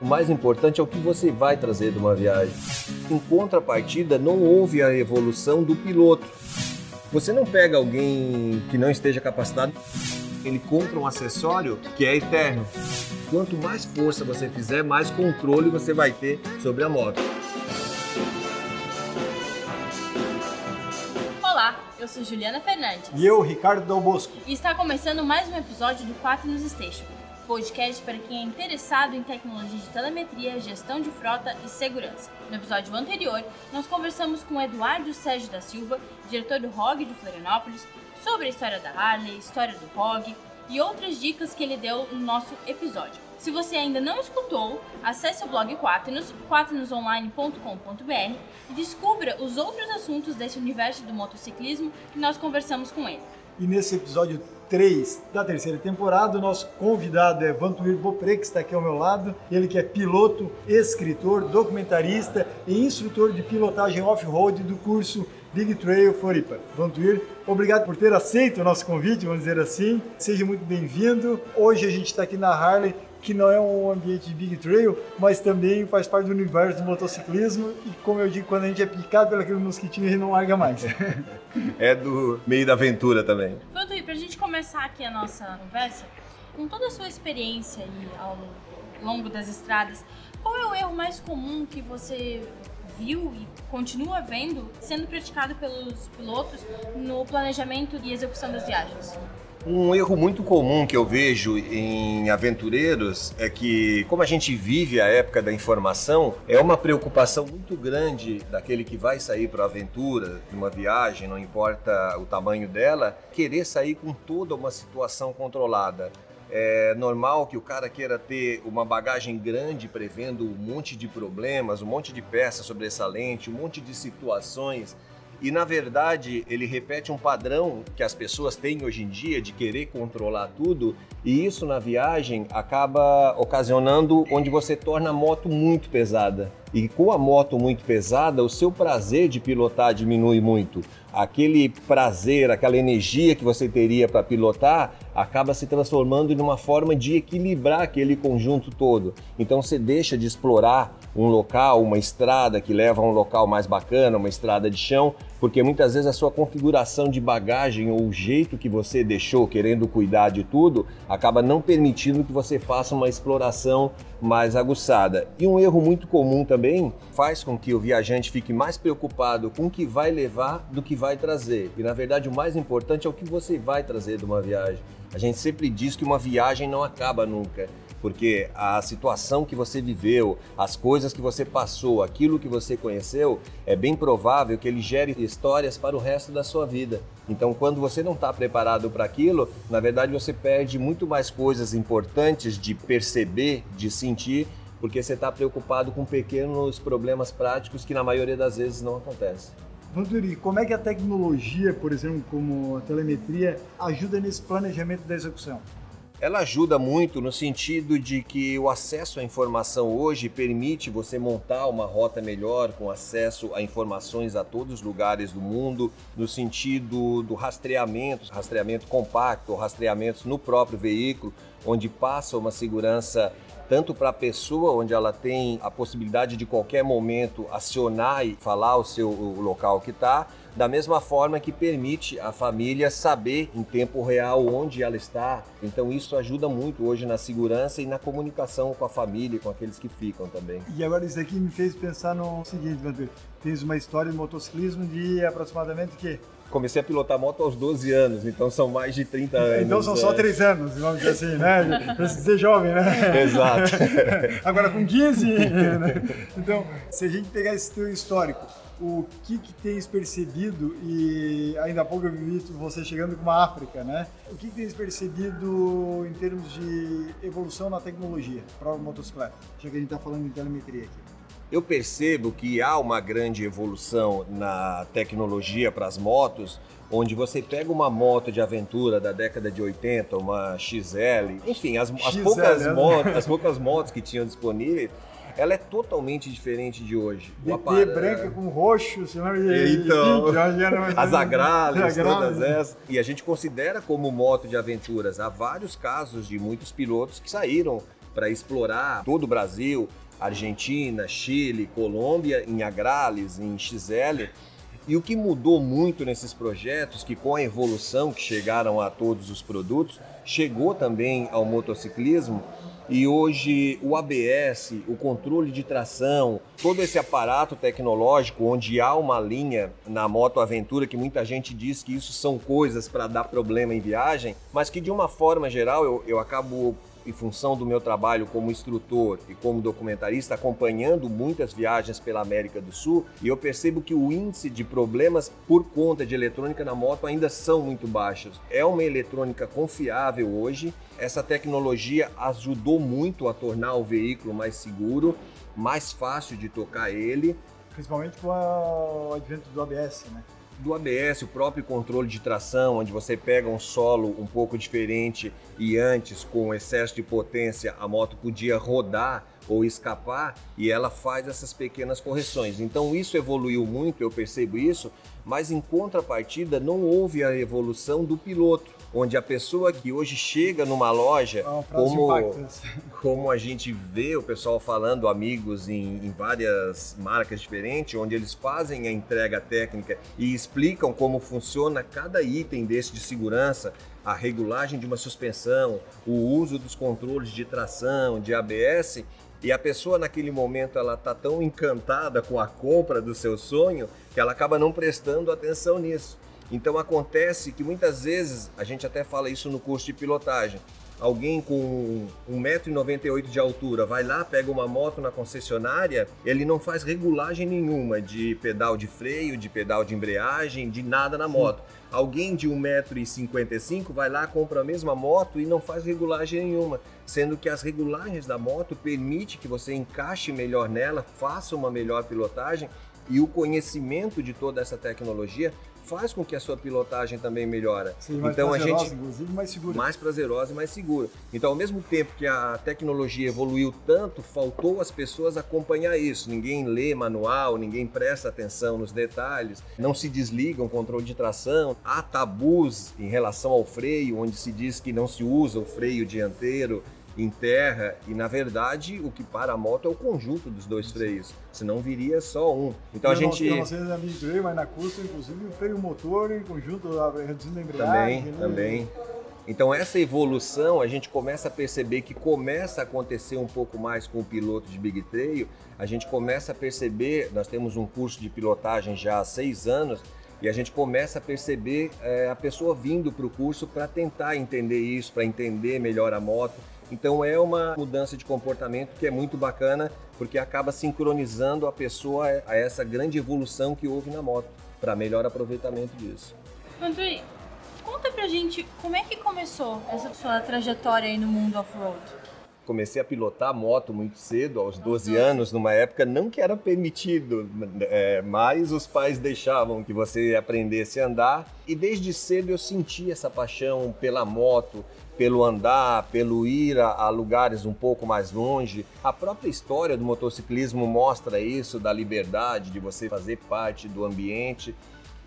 O mais importante é o que você vai trazer de uma viagem. Em contrapartida, não houve a evolução do piloto. Você não pega alguém que não esteja capacitado, ele compra um acessório que é eterno. Quanto mais força você fizer, mais controle você vai ter sobre a moto. Olá, eu sou Juliana Fernandes. E eu, Ricardo Dal Bosco. E está começando mais um episódio do 4 News Station, podcast para quem é interessado em tecnologia de telemetria, gestão de frota e segurança. No episódio anterior, nós conversamos com Eduardo Sérgio da Silva, diretor do ROG de Florianópolis, sobre a história da Harley, história do ROG e outras dicas que ele deu no nosso episódio. Se você ainda não escutou, acesse o blog Quaternos, quaternosonline.com.br e descubra os outros assuntos desse universo do motociclismo que nós conversamos com ele. E nesse episódio 3 da terceira temporada, o nosso convidado é Vantuir Bopre, que está aqui ao meu lado. Ele que é piloto, escritor, documentarista e instrutor de pilotagem off-road do curso Big Trail Floripa. Vantuir, obrigado por ter aceito o nosso convite, vamos dizer assim. Seja muito bem-vindo. Hoje a gente está aqui na Harley que não é um ambiente de big trail, mas também faz parte do universo do motociclismo e como eu digo, quando a gente é picado pelo aquele mosquitinho, a gente não larga mais. É do meio da aventura também. Vantuí, para a gente começar aqui a nossa conversa, com toda a sua experiência aí ao longo das estradas, qual é o erro mais comum que você viu e continua vendo sendo praticado pelos pilotos no planejamento e execução das viagens? Um erro muito comum que eu vejo em aventureiros é que, como a gente vive a época da informação, é uma preocupação muito grande daquele que vai sair para a aventura, numa viagem, não importa o tamanho dela, querer sair com toda uma situação controlada. É normal que o cara queira ter uma bagagem grande prevendo um monte de problemas, um monte de peças sobressalente, um monte de situações e na verdade ele repete um padrão que as pessoas têm hoje em dia de querer controlar tudo, e isso na viagem acaba ocasionando onde você torna a moto muito pesada. E com a moto muito pesada, o seu prazer de pilotar diminui muito. Aquele prazer, aquela energia que você teria para pilotar, acaba se transformando em uma forma de equilibrar aquele conjunto todo. Então você deixa de explorar um local, uma estrada que leva a um local mais bacana, uma estrada de chão, porque muitas vezes a sua configuração de bagagem ou o jeito que você deixou querendo cuidar de tudo acaba não permitindo que você faça uma exploração mais aguçada. E um erro muito comum também faz com que o viajante fique mais preocupado com o que vai levar do que vai trazer. E na verdade o mais importante é o que você vai trazer de uma viagem. A gente sempre diz que uma viagem não acaba nunca porque a situação que você viveu, as coisas que você passou, aquilo que você conheceu, é bem provável que ele gere histórias para o resto da sua vida. Então, quando você não está preparado para aquilo, na verdade você perde muito mais coisas importantes de perceber, de sentir, porque você está preocupado com pequenos problemas práticos que na maioria das vezes não acontecem. Vanturi, como é que a tecnologia, por exemplo, como a telemetria, ajuda nesse planejamento da execução? Ela ajuda muito no sentido de que o acesso à informação hoje permite você montar uma rota melhor com acesso a informações a todos os lugares do mundo, no sentido do rastreamento, rastreamento compacto, rastreamentos no próprio veículo, onde passa uma segurança tanto para a pessoa, onde ela tem a possibilidade de qualquer momento acionar e falar o seu o local que está, da mesma forma que permite a família saber em tempo real onde ela está. Então isso ajuda muito hoje na segurança e na comunicação com a família, com aqueles que ficam também. E agora isso aqui me fez pensar no seguinte, Vantur. Tens uma história de motociclismo de aproximadamente que comecei a pilotar moto aos 12 anos, então são mais de 30 anos. Então são só 3 é. anos, vamos dizer assim, né? Pra ser jovem, né? Exato. Agora com 15, né? Então, se a gente pegar esse teu histórico, o que, que tens percebido, e ainda há pouco eu vi você chegando com uma África, né? O que, que tens percebido em termos de evolução na tecnologia para a motocicleta? Já que a gente está falando em telemetria aqui. Eu percebo que há uma grande evolução na tecnologia para as motos, onde você pega uma moto de aventura da década de 80, uma XL, enfim, as, as poucas, né? motos, as poucas motos que tinham disponíveis, ela é totalmente diferente de hoje. DT branca com roxo, você lembra de Então, as agrales, todas essas. E a gente considera como moto de aventuras. Há vários casos de muitos pilotos que saíram para explorar todo o Brasil, Argentina, Chile, Colômbia, em Agrales, em XL. E o que mudou muito nesses projetos, que com a evolução que chegaram a todos os produtos, chegou também ao motociclismo, e hoje o ABS, o controle de tração, todo esse aparato tecnológico onde há uma linha na moto aventura que muita gente diz que isso são coisas para dar problema em viagem, mas que de uma forma geral eu, eu acabo em função do meu trabalho como instrutor e como documentarista, acompanhando muitas viagens pela América do Sul, e eu percebo que o índice de problemas por conta de eletrônica na moto ainda são muito baixos. É uma eletrônica confiável hoje. Essa tecnologia ajudou muito a tornar o veículo mais seguro, mais fácil de tocar ele. Principalmente com o advento do ABS, né? Do ABS, o próprio controle de tração, onde você pega um solo um pouco diferente e antes, com excesso de potência, a moto podia rodar ou escapar e ela faz essas pequenas correções. Então isso evoluiu muito, eu percebo isso, mas em contrapartida não houve a evolução do piloto onde a pessoa que hoje chega numa loja, como, como a gente vê o pessoal falando, amigos em, em, várias marcas diferentes, onde eles fazem a entrega técnica e explicam como funciona cada item desse de segurança, a regulagem de uma suspensão, o uso dos controles de tração, de ABS, e a pessoa naquele momento ela tá tão encantada com a compra do seu sonho que ela acaba não prestando atenção nisso. Então acontece que muitas vezes, a gente até fala isso no curso de pilotagem, alguém com 1,98m de altura vai lá, pega uma moto na concessionária, ele não faz regulagem nenhuma de pedal de freio, de pedal de embreagem, de nada na moto. Sim. Alguém de 1,55m vai lá, compra a mesma moto e não faz regulagem nenhuma, sendo que as regulagens da moto permite que você encaixe melhor nela, faça uma melhor pilotagem e o conhecimento de toda essa tecnologia faz com que a sua pilotagem também melhora. Sim, mais então a gente inclusive mais segura. Mais prazerosa e mais segura. Então, ao mesmo tempo que a tecnologia evoluiu tanto, faltou as pessoas acompanhar isso. Ninguém lê manual, ninguém presta atenção nos detalhes, não se desliga o controle de tração. Há tabus em relação ao freio, onde se diz que não se usa o freio dianteiro em terra e na verdade o que para a moto é o conjunto dos dois freios, senão viria só um. Então eu a gente não, sei se de freio, mas na custa inclusive o freio motor em conjunto reduzindo a embreagem. Também, né? também. Então essa evolução a gente começa a perceber que começa a acontecer um pouco mais com o piloto de Big Trail. A gente começa a perceber, nós temos um curso de pilotagem já há seis anos e a gente começa a perceber é, a pessoa vindo para o curso para tentar entender isso, para entender melhor a moto então é uma mudança de comportamento que é muito bacana, porque acaba sincronizando a pessoa a essa grande evolução que houve na moto, para melhor aproveitamento disso. André, conta pra gente como é que começou essa sua trajetória aí no mundo off-road? comecei a pilotar moto muito cedo, aos 12 anos, numa época não que era permitido, é, mas os pais deixavam que você aprendesse a andar. E desde cedo eu senti essa paixão pela moto, pelo andar, pelo ir a, a, lugares um pouco mais longe. A própria história do motociclismo mostra isso, da liberdade, de você fazer parte do ambiente.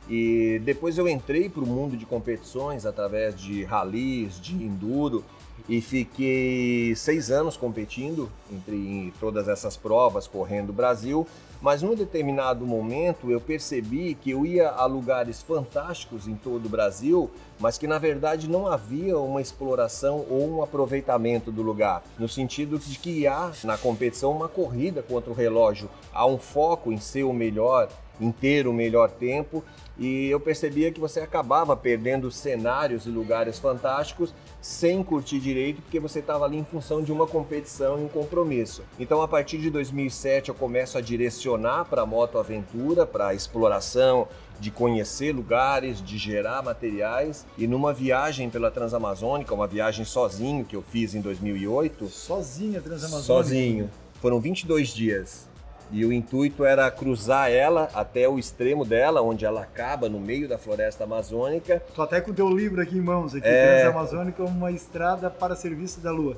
E depois eu entrei para o mundo de competições através de ralis, de enduro e fiquei seis anos competindo entre todas essas provas, correndo o Brasil. Mas num determinado momento eu percebi que eu ia a lugares fantásticos em todo o Brasil, mas que na verdade não havia uma exploração ou um aproveitamento do lugar, no sentido de que há na competição uma corrida contra o relógio, há um foco em ser o melhor, em ter o melhor tempo e eu percebia que você acabava perdendo cenários e lugares fantásticos sem curtir direito, porque você estava ali em função de uma competição e um compromisso. Então, a partir de 2007, eu começo a direcionar para a moto aventura, para a exploração, de conhecer lugares, de gerar materiais. E numa viagem pela Transamazônica, uma viagem sozinho que eu fiz em 2008. Sozinho a Transamazônica? Sozinho. Foram 22 dias. E o intuito era cruzar ela até o extremo dela, onde ela acaba no meio da floresta amazônica. Tô até com o teu livro aqui em mãos, aqui, é... Transamazônica, uma estrada para serviço da Lua.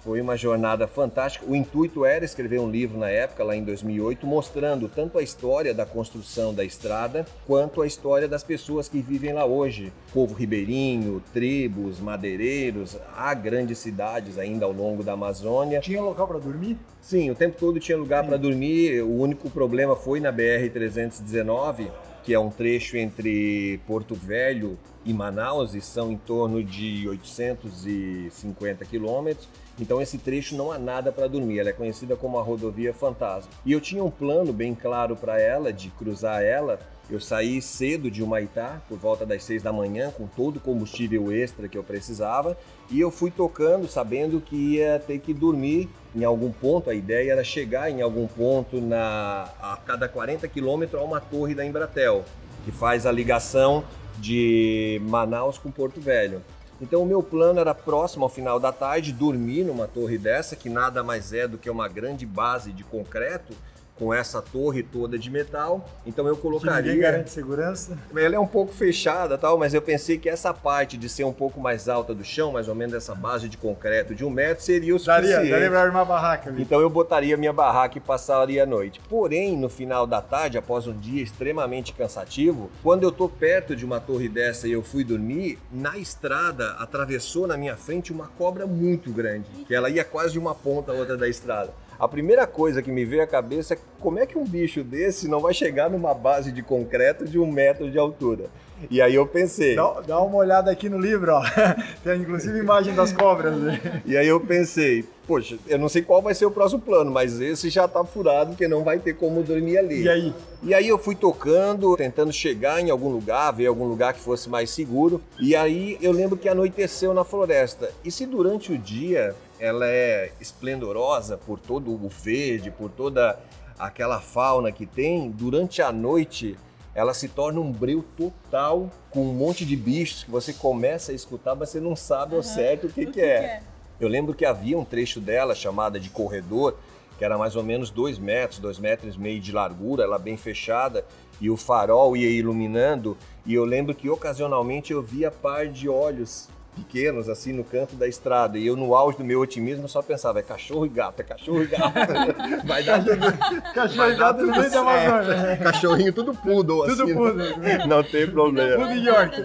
Foi uma jornada fantástica. O intuito era escrever um livro na época, lá em 2008, mostrando tanto a história da construção da estrada, quanto a história das pessoas que vivem lá hoje. Povo ribeirinho, tribos, madeireiros, há grandes cidades ainda ao longo da Amazônia. Tinha local para dormir? Sim, o tempo todo tinha lugar para dormir. O único problema foi na BR-319, que é um trecho entre Porto Velho e Manaus, e são em torno de 850 quilômetros. Então esse trecho não há nada para dormir, ela é conhecida como a rodovia fantasma. E eu tinha um plano bem claro para ela de cruzar ela. Eu saí cedo de Humaitá, por volta das seis da manhã, com todo o combustível extra que eu precisava, e eu fui tocando, sabendo que ia ter que dormir em algum ponto. A ideia era chegar em algum ponto na, a cada 40 quilômetros a uma torre da Embratel, que faz a ligação de Manaus com Porto Velho. Então o meu plano era próximo ao final da tarde dormir numa torre dessa, que nada mais é do que uma grande base de concreto com essa torre toda de metal. Então eu colocaria. Que ninguém garante segurança. Ela é um pouco fechada, tal, mas eu pensei que essa parte de ser um pouco mais alta do chão, mais ou menos essa base de concreto de um metro, seria o suficiente. Daria, daria para armar barraca. Ali. Então eu botaria minha barraca e passaria a noite. Porém, no final da tarde, após um dia extremamente cansativo, quando eu tô perto de uma torre dessa e eu fui dormir, na estrada atravessou na minha frente uma cobra muito grande, que ela ia quase de uma ponta a outra da estrada. A primeira coisa que me veio à cabeça é como é que um bicho desse não vai chegar numa base de concreto de um metro de altura? E aí eu pensei. Dá, dá uma olhada aqui no livro, ó. Tem inclusive imagem das cobras. Né? E aí eu pensei, poxa, eu não sei qual vai ser o próximo plano, mas esse já tá furado, porque não vai ter como dormir ali. E aí? E aí eu fui tocando, tentando chegar em algum lugar, ver algum lugar que fosse mais seguro. E aí eu lembro que anoiteceu na floresta. E se durante o dia ela é esplendorosa por todo o verde, por toda aquela fauna que tem, durante a noite ela se torna um breu total com um monte de bichos que você começa a escutar, mas você não sabe ao certo o que, o que, que, é. que é. Eu lembro que havia um trecho dela chamada de corredor, que era mais ou menos dois metros, dois metros e meio de largura, ela bem fechada, e o farol ia iluminando. E eu lembro que ocasionalmente eu via par de olhos pequenos, assim, no canto da estrada. E eu, no auge do meu otimismo, só pensava, é cachorro e gato, é cachorro e gato. Vai dar tudo... Cachorro e gato no meio da Amazônia. Cachorrinho tudo poodle, tudo assim. Tudo poodle. Não tem problema. Tudo York.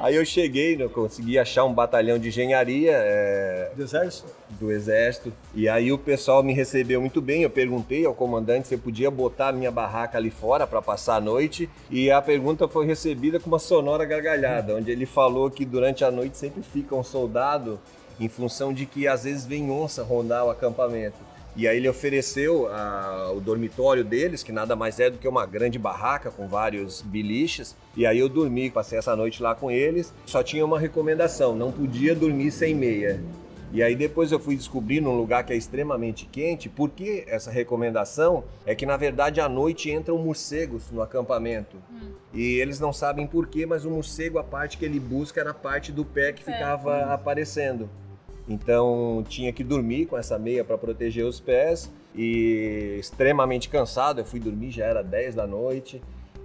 Aí eu cheguei, eu consegui achar um batalhão de engenharia. É... Do exército? Do exército. E aí o pessoal me recebeu muito bem. Eu perguntei ao comandante se eu podia botar a minha barraca ali fora para passar a noite. E a pergunta foi recebida com uma sonora gargalhada, onde ele falou que durante a noite sempre fica um soldado em função de que às vezes vem onça rondar o acampamento. E aí ele ofereceu a, o dormitório deles, que nada mais é do que uma grande barraca com vários biliches. E aí eu dormi, passei essa noite lá com eles. Só tinha uma recomendação, não podia dormir sem meia. E aí depois eu fui descobrir num lugar que é extremamente quente, porque essa recomendação é que na verdade à noite entram morcegos no acampamento. Hum. E eles não sabem por quê, mas o morcego, a parte que ele busca era a parte do pé que ficava é. aparecendo. Então tinha que dormir com essa meia para proteger os pés e extremamente cansado. Eu fui dormir, já era 10 da noite.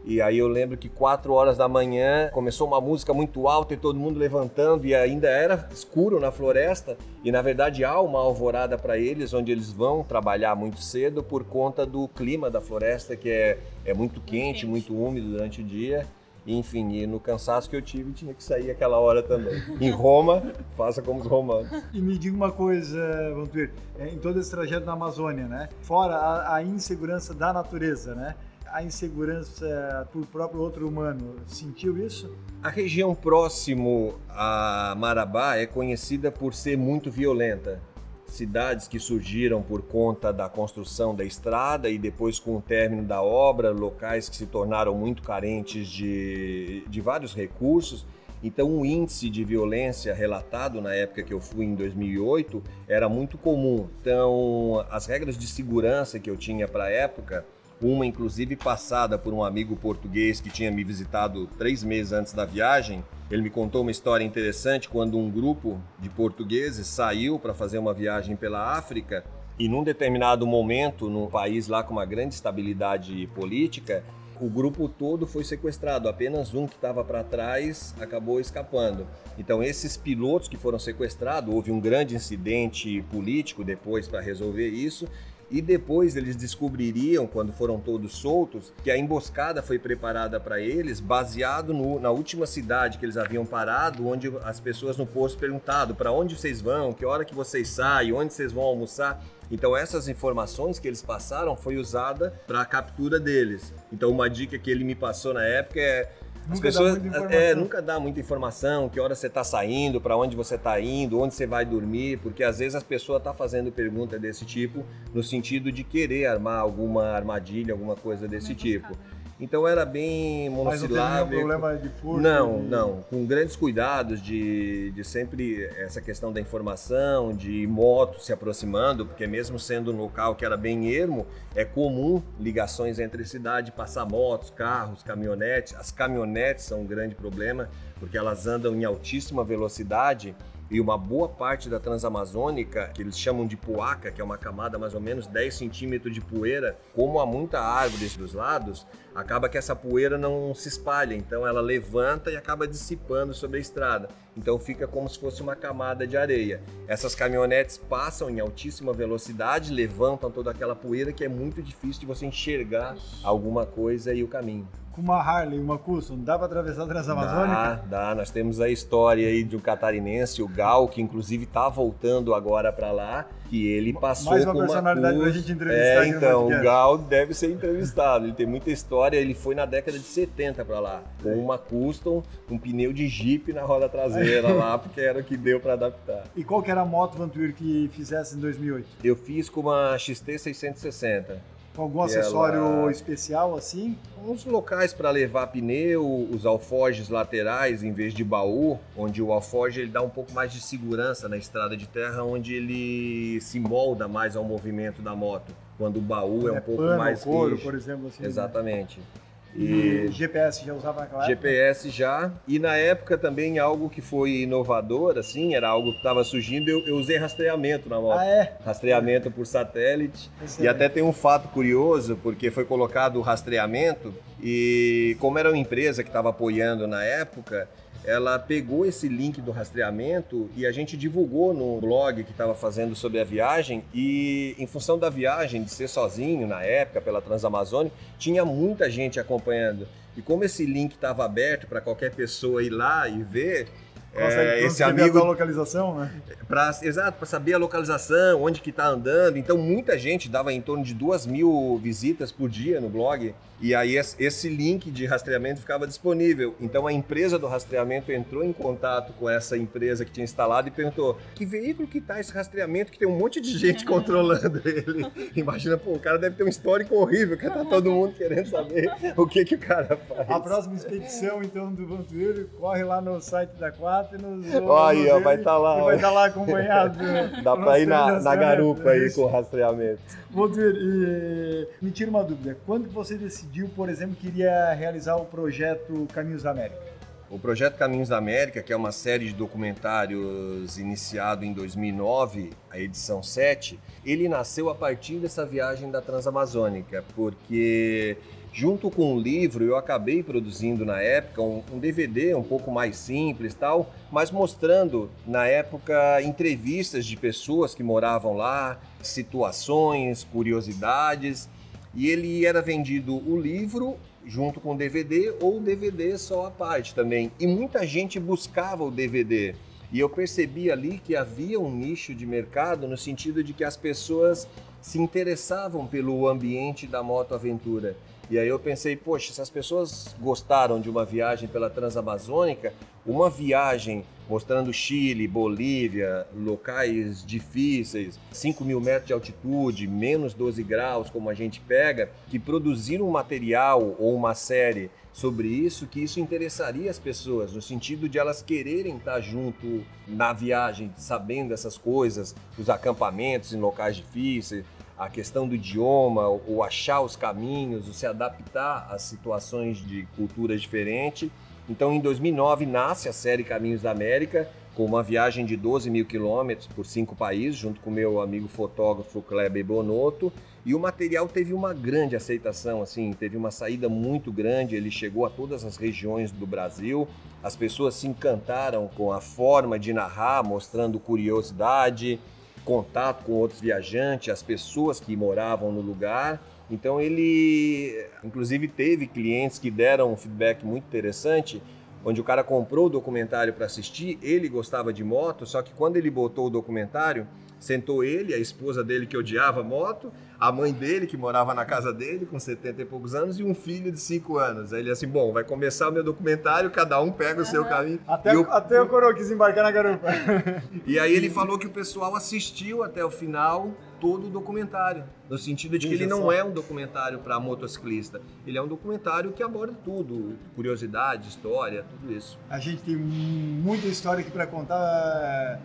E aí eu lembro que 4 horas da manhã começou uma música muito alta e todo mundo levantando e ainda era escuro na floresta. E na verdade há uma alvorada para eles, onde eles vão trabalhar muito cedo por conta do clima da floresta, que é, é muito quente, muito úmido durante o dia. Enfim, e no cansaço que eu tive, tinha que sair aquela hora também. Em Roma, faça como os romanos. E me diga uma coisa, Vantuir, é, em todo esse trajeto na Amazônia, né? Fora a, a insegurança da natureza, né? a insegurança por próprio outro humano. Sentiu isso? A região próximo a Marabá é conhecida por ser muito violenta cidades que surgiram por conta da construção da estrada e depois com o término da obra, locais que se tornaram muito carentes de, de vários recursos. Então, o índice de violência relatado na época que eu fui, em 2008, era muito comum. Então, as regras de segurança que eu tinha para a época, uma inclusive passada por um amigo português que tinha me visitado três meses antes da viagem, ele me contou uma história interessante quando um grupo de portugueses saiu para fazer uma viagem pela África e num determinado momento, num país lá com uma grande estabilidade política, o grupo todo foi sequestrado, apenas um que estava para trás acabou escapando. Então, esses pilotos que foram sequestrados, houve um grande incidente político depois para resolver isso, e depois eles descobririam, quando foram todos soltos, que a emboscada foi preparada para eles baseado no, na última cidade que eles haviam parado, onde as pessoas no posto perguntado para onde vocês vão, que hora que vocês saem, onde vocês vão almoçar. Então essas informações que eles passaram foi usada para a captura deles. Então uma dica que ele me passou na época é as pessoas é, nunca dá muita informação, que hora você está saindo, para onde você está indo, onde você vai dormir, porque às vezes as pessoas estão tá fazendo pergunta desse tipo no sentido de querer armar alguma armadilha, alguma coisa desse tipo. Então era bem monossilábico. Mas não problema de furto? Não, de... não. Com grandes cuidados de, de sempre essa questão da informação, de moto se aproximando, porque mesmo sendo um local que era bem ermo, é comum ligações entre cidade, passar motos, carros, caminhonetes. As caminhonetes são um grande problema, porque elas andam em altíssima velocidade e uma boa parte da Transamazônica, que eles chamam de poaca, que é uma camada mais ou menos 10 centímetros de poeira, como há muita árvore dos lados, acaba que essa poeira não se espalha, então ela levanta e acaba dissipando sobre a estrada. Então fica como se fosse uma camada de areia. Essas caminhonetes passam em altíssima velocidade, levantam toda aquela poeira que é muito difícil de você enxergar alguma coisa e o caminho com uma Harley, uma Custom, dá para atravessar a Transamazônica? Dá, dá. Nós temos a história aí de um catarinense, o Gal, que inclusive está voltando agora para lá, que ele passou Mais uma com personalidade para a gente entrevistar. É, então, o Gal deve ser entrevistado. Ele tem muita história. Ele foi na década de 70 para lá, com uma Custom, um pneu de Jeep na roda traseira lá, porque era o que deu para adaptar. E qual que era a moto Vantuir que fizesse em 2008? Eu fiz com uma XT 660 com algum acessório ela... especial assim? Uns locais para levar pneu, os alforjes laterais em vez de baú, onde o alforje ele dá um pouco mais de segurança na estrada de terra, onde ele se molda mais ao movimento da moto. Quando o baú é, é um pouco pano, mais couro, por exemplo, assim. Né? Exatamente. Né? E, GPS já usava naquela GPS já. E na época também algo que foi inovador, assim, era algo que estava surgindo, eu, eu, usei rastreamento na moto. Ah, é? Rastreamento por satélite. E até tem um fato curioso, porque foi colocado o rastreamento e como era uma empresa que estava apoiando na época, ela pegou esse link do rastreamento e a gente divulgou no blog que estava fazendo sobre a viagem e em função da viagem, de ser sozinho na época pela Transamazônica, tinha muita gente acompanhando. E como esse link estava aberto para qualquer pessoa ir lá e ver, é, esse amigo a localização, né? Pra, exato, para saber a localização, onde que está andando. Então muita gente dava em torno de duas mil visitas por dia no blog. E aí esse link de rastreamento ficava disponível. Então a empresa do rastreamento entrou em contato com essa empresa que tinha instalado e perguntou: que veículo que tá esse rastreamento que tem um monte de gente controlando ele? Imagina, pô, o cara deve ter um histórico horrível, que tá todo mundo querendo saber o que que o cara faz. A próxima expedição então do Vantuírio corre lá no site da Quatro e nos Olha, ó, vai estar tá lá. Vai estar tá lá acompanhado. Dá para ir na, na garupa aí com o rastreamento. Vantuírio, e me tira uma dúvida, quando que você decidiu decidiu, por exemplo, que iria realizar o projeto Caminhos da América? O projeto Caminhos da América, que é uma série de documentários iniciado em 2009, a edição 7, ele nasceu a partir dessa viagem da Transamazônica, porque junto com o livro eu acabei produzindo na época um, um DVD um pouco mais simples tal, mas mostrando na época entrevistas de pessoas que moravam lá, situações, curiosidades e ele era vendido o livro junto com o DVD ou o DVD só à parte também. E muita gente buscava o DVD. E eu percebi ali que havia um nicho de mercado no sentido de que as pessoas se interessavam pelo ambiente da moto aventura. E aí eu pensei, poxa, se as pessoas gostaram de uma viagem pela Transamazônica, uma viagem mostrando Chile, Bolívia, locais difíceis, 5 mil metros de altitude, menos 12 graus, como a gente pega, que produziram um material ou uma série sobre isso, que isso interessaria as pessoas, no sentido de elas quererem estar junto na viagem, sabendo essas coisas, os acampamentos em locais difíceis, a questão do idioma, o achar os caminhos, o se adaptar às situações de culturas diferentes. Então, em 2009, nasce a série Caminhos da América, com uma viagem de 12 mil quilômetros por cinco países, junto com meu amigo fotógrafo Kleber Bonotto. E o material teve uma grande aceitação, assim, teve uma saída muito grande. Ele chegou a todas as regiões do Brasil. As pessoas se encantaram com a forma de narrar, mostrando curiosidade, contato com outros viajantes, as pessoas que moravam no lugar. Então ele, inclusive, teve clientes que deram um feedback muito interessante onde o cara comprou o documentário para assistir, ele gostava de moto, só que quando ele botou o documentário, sentou ele, a esposa dele que odiava moto, a mãe dele que morava na casa dele com 70 e poucos anos e um filho de 5 anos. Aí ele assim, bom, vai começar o meu documentário, cada um pega o seu caminho. Até, eu, até o coroa quis embarcar na garupa. E aí ele falou que o pessoal assistiu até o final todo o documentário, no sentido de que Veja ele não só. é um documentário para motociclista, ele é um documentário que aborda tudo, curiosidade, história, tudo isso. A gente tem muita história aqui para contar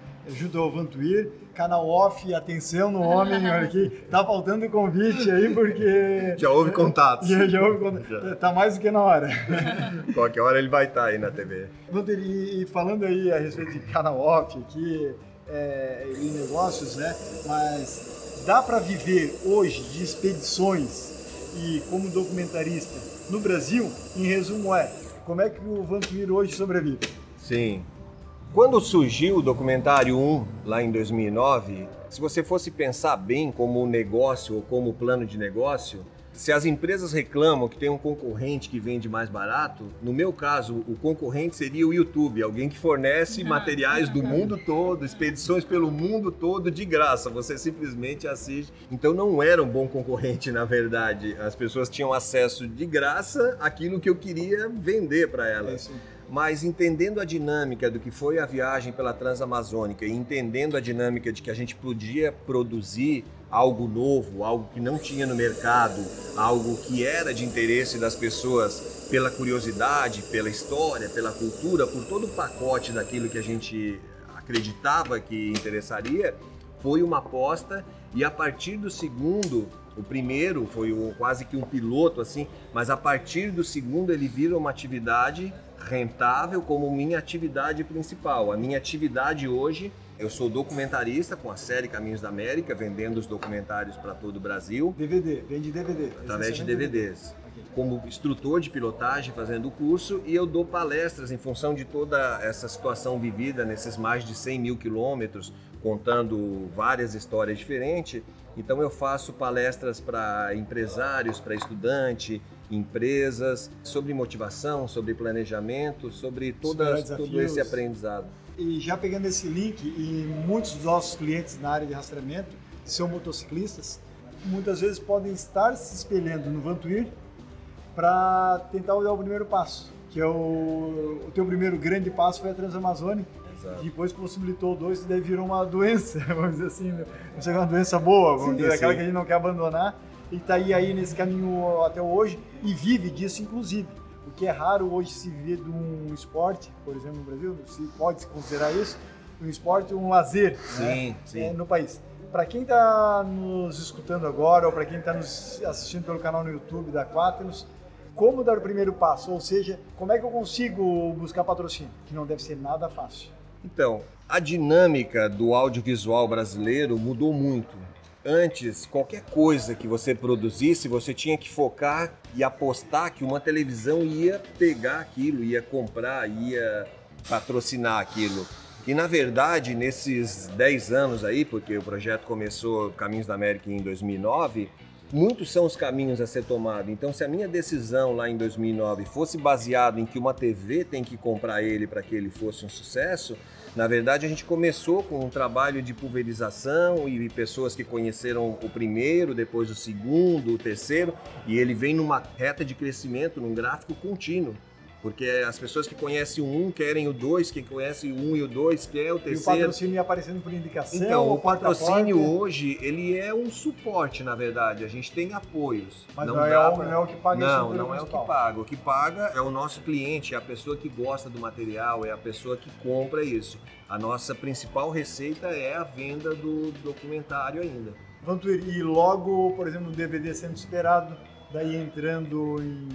ao Vantuir. Canal off, atenção no homem, olha aqui. Tá faltando convite aí, porque. Já houve contatos. Já, já houve contato. Já. Tá mais do que na hora. Qualquer hora ele vai estar aí na TV. Vantuir, e, e falando aí a respeito de canal off aqui é, e negócios, né? Mas dá para viver hoje de expedições e como documentarista no Brasil? Em resumo, é como é que o Vantuir hoje sobrevive? Sim. Quando surgiu o documentário 1, lá em 2009, se você fosse pensar bem como um negócio ou como plano de negócio, se as empresas reclamam que tem um concorrente que vende mais barato, no meu caso, o concorrente seria o YouTube, alguém que fornece materiais do mundo todo, expedições pelo mundo todo de graça, você simplesmente assiste. Então não era um bom concorrente, na verdade. As pessoas tinham acesso de graça àquilo que eu queria vender para É elas isso aí. Mas entendendo a dinâmica do que foi a viagem pela Transamazônica e entendendo a dinâmica de que a gente podia produzir algo novo, algo que não tinha no mercado, algo que era de interesse das pessoas pela curiosidade, pela história, pela cultura, por todo o pacote daquilo que a gente acreditava que interessaria, foi uma aposta. E a partir do segundo, o primeiro foi um- quase que um piloto assim, mas a partir do segundo ele vira uma atividade rentável como minha atividade principal. A minha atividade hoje, eu sou documentarista com a série Caminhos da América, vendendo os documentários para todo o Brasil DVD, vende DVD. através de DVDs. Como instrutor de pilotagem, fazendo o curso, e eu dou palestras em função de toda essa situação vivida nesses mais de 100 mil quilômetros, contando várias histórias diferentes. Então eu faço palestras para empresários, para estudante, empresas, sobre motivação, sobre planejamento, sobre toda, Superar todo esse aprendizado. E já pegando esse link, e muitos dos nossos clientes na área de rastreamento são motociclistas, muitas vezes podem estar se espelhando no Vantuir para tentar dar o primeiro passo, que é o, o teu primeiro grande passo foi a Transamazônica, Exato. que depois possibilitou dois e daí virou uma doença, vamos dizer assim, né? não sei, uma doença boa, vamos Sim, dizer, aquela sim. que a gente não quer abandonar, e está aí, aí nesse caminho até hoje e vive disso inclusive. O que é raro hoje se viver de um esporte, por exemplo, no Brasil, se pode se considerar isso, um esporte, um lazer né, Sim, sim. é, no país. Para quem está nos escutando agora ou para quem está nos assistindo pelo canal no YouTube da Quaternos, como dar o primeiro passo? Ou seja, como é que eu consigo buscar patrocínio? Que não deve ser nada fácil. Então, a dinâmica do audiovisual brasileiro mudou muito. Antes, qualquer coisa que você produzisse, você tinha que focar e apostar que uma televisão ia pegar aquilo, ia comprar, ia patrocinar aquilo. E na verdade, nesses 10 anos aí, porque o projeto começou Caminhos da América em 2009, muitos são os caminhos a ser tomado. Então, se a minha decisão lá em 2009 fosse baseada em que uma TV tem que comprar ele para que ele fosse um sucesso, na verdade a gente começou com um trabalho de pulverização e pessoas que conheceram o primeiro, depois o segundo, o terceiro, e ele vem numa reta de crescimento, num gráfico contínuo. Porque as pessoas que conhecem o um querem o dois, quem conhece o um e o dois quer o E o terceiro. patrocínio ia aparecendo por indicação? Então, o patrocínio porta? hoje, ele é um suporte, na verdade. A gente tem apoios. Mas não, é, dá o, pra- não é o que paga Não, não é o que paga. O que paga é o nosso cliente, é a pessoa que gosta do material, é a pessoa que compra isso. A nossa principal receita é a venda do documentário ainda. Vantuir, e logo, por exemplo, o DVD sendo esperado, daí entrando em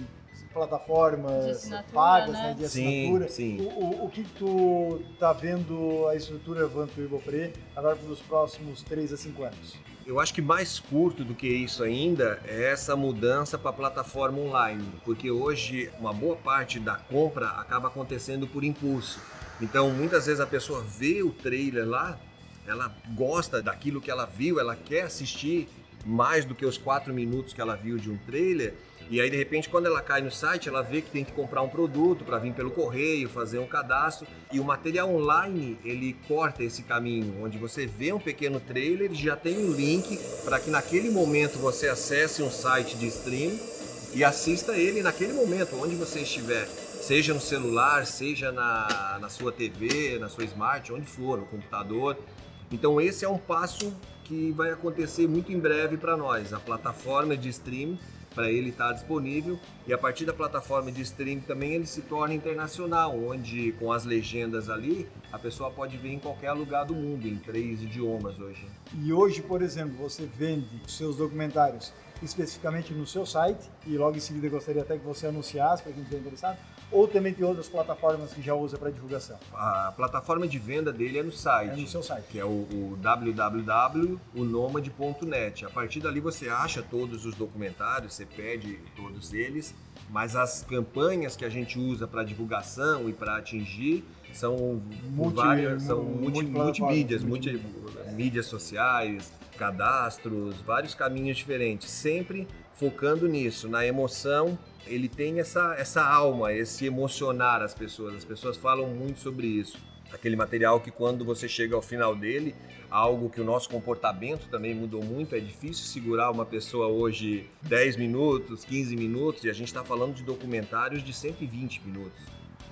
plataformas pagas, né? né? de assinatura. Sim, sim. O, o, o, que tu tá vendo a estrutura Vanto Ibopré agora para os próximos 3 a 5 anos? Eu acho que mais curto do que isso ainda é essa mudança para a plataforma online, porque hoje uma boa parte da compra acaba acontecendo por impulso. Então, muitas vezes a pessoa vê o trailer lá, ela gosta daquilo que ela viu, ela quer assistir mais do que os quatro minutos que ela viu de um trailer. E aí, de repente, quando ela cai no site, ela vê que tem que comprar um produto para vir pelo correio, fazer um cadastro. E o material online, ele corta esse caminho, onde você vê um pequeno trailer, já tem um link para que naquele momento você acesse um site de stream e assista ele naquele momento, onde você estiver. Seja no celular, seja na, na sua TV, na sua smart, onde for, no computador. Então esse é um passo que vai acontecer muito em breve para nós. A plataforma de streaming para ele estar tá disponível e a partir da plataforma de streaming também ele se torna internacional, onde com as legendas ali a pessoa pode ver em qualquer lugar do mundo, em três idiomas hoje. E hoje, por exemplo, você vende os seus documentários especificamente no seu site e logo em seguida gostaria até que você anunciasse para quem estiver interessado ou também tem outras plataformas que já usa para divulgação? A plataforma de venda dele é no site. É no seu site. Que é o, o. A partir dali você acha todos os documentários, você pede todos eles, mas as campanhas que a gente usa para divulgação e para atingir são multi, várias, são multi, multimídias, multi, mídias sociais, cadastros, vários caminhos diferentes, sempre focando nisso, na emoção ele tem essa, essa alma, esse emocionar as pessoas. As pessoas falam muito sobre isso. Aquele material que quando você chega ao final dele, algo que o nosso comportamento também mudou muito, é difícil segurar uma pessoa hoje 10 minutos, 15 minutos, e a gente está falando de documentários de 120 minutos.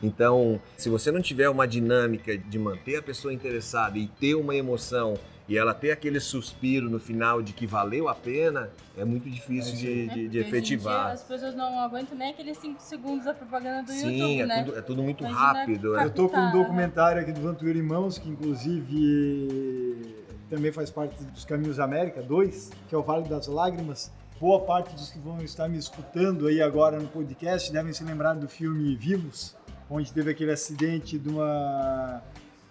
Então, se você não tiver uma dinâmica de manter a pessoa interessada e ter uma emoção e ela ter aquele suspiro no final de que valeu a pena, é muito difícil é, de, de, de efetivar. Dia, as pessoas não aguentam nem aqueles 5 segundos da propaganda do Sim, YouTube, é né? Tudo, é tudo muito Imagina rápido. É. Eu tô com um documentário aqui do Vantuíra Irmãos, que inclusive também faz parte dos Caminhos da América 2, que é o Vale das Lágrimas. Boa parte dos que vão estar me escutando aí agora no podcast devem se lembrar do filme Vivos, onde teve aquele acidente de uma,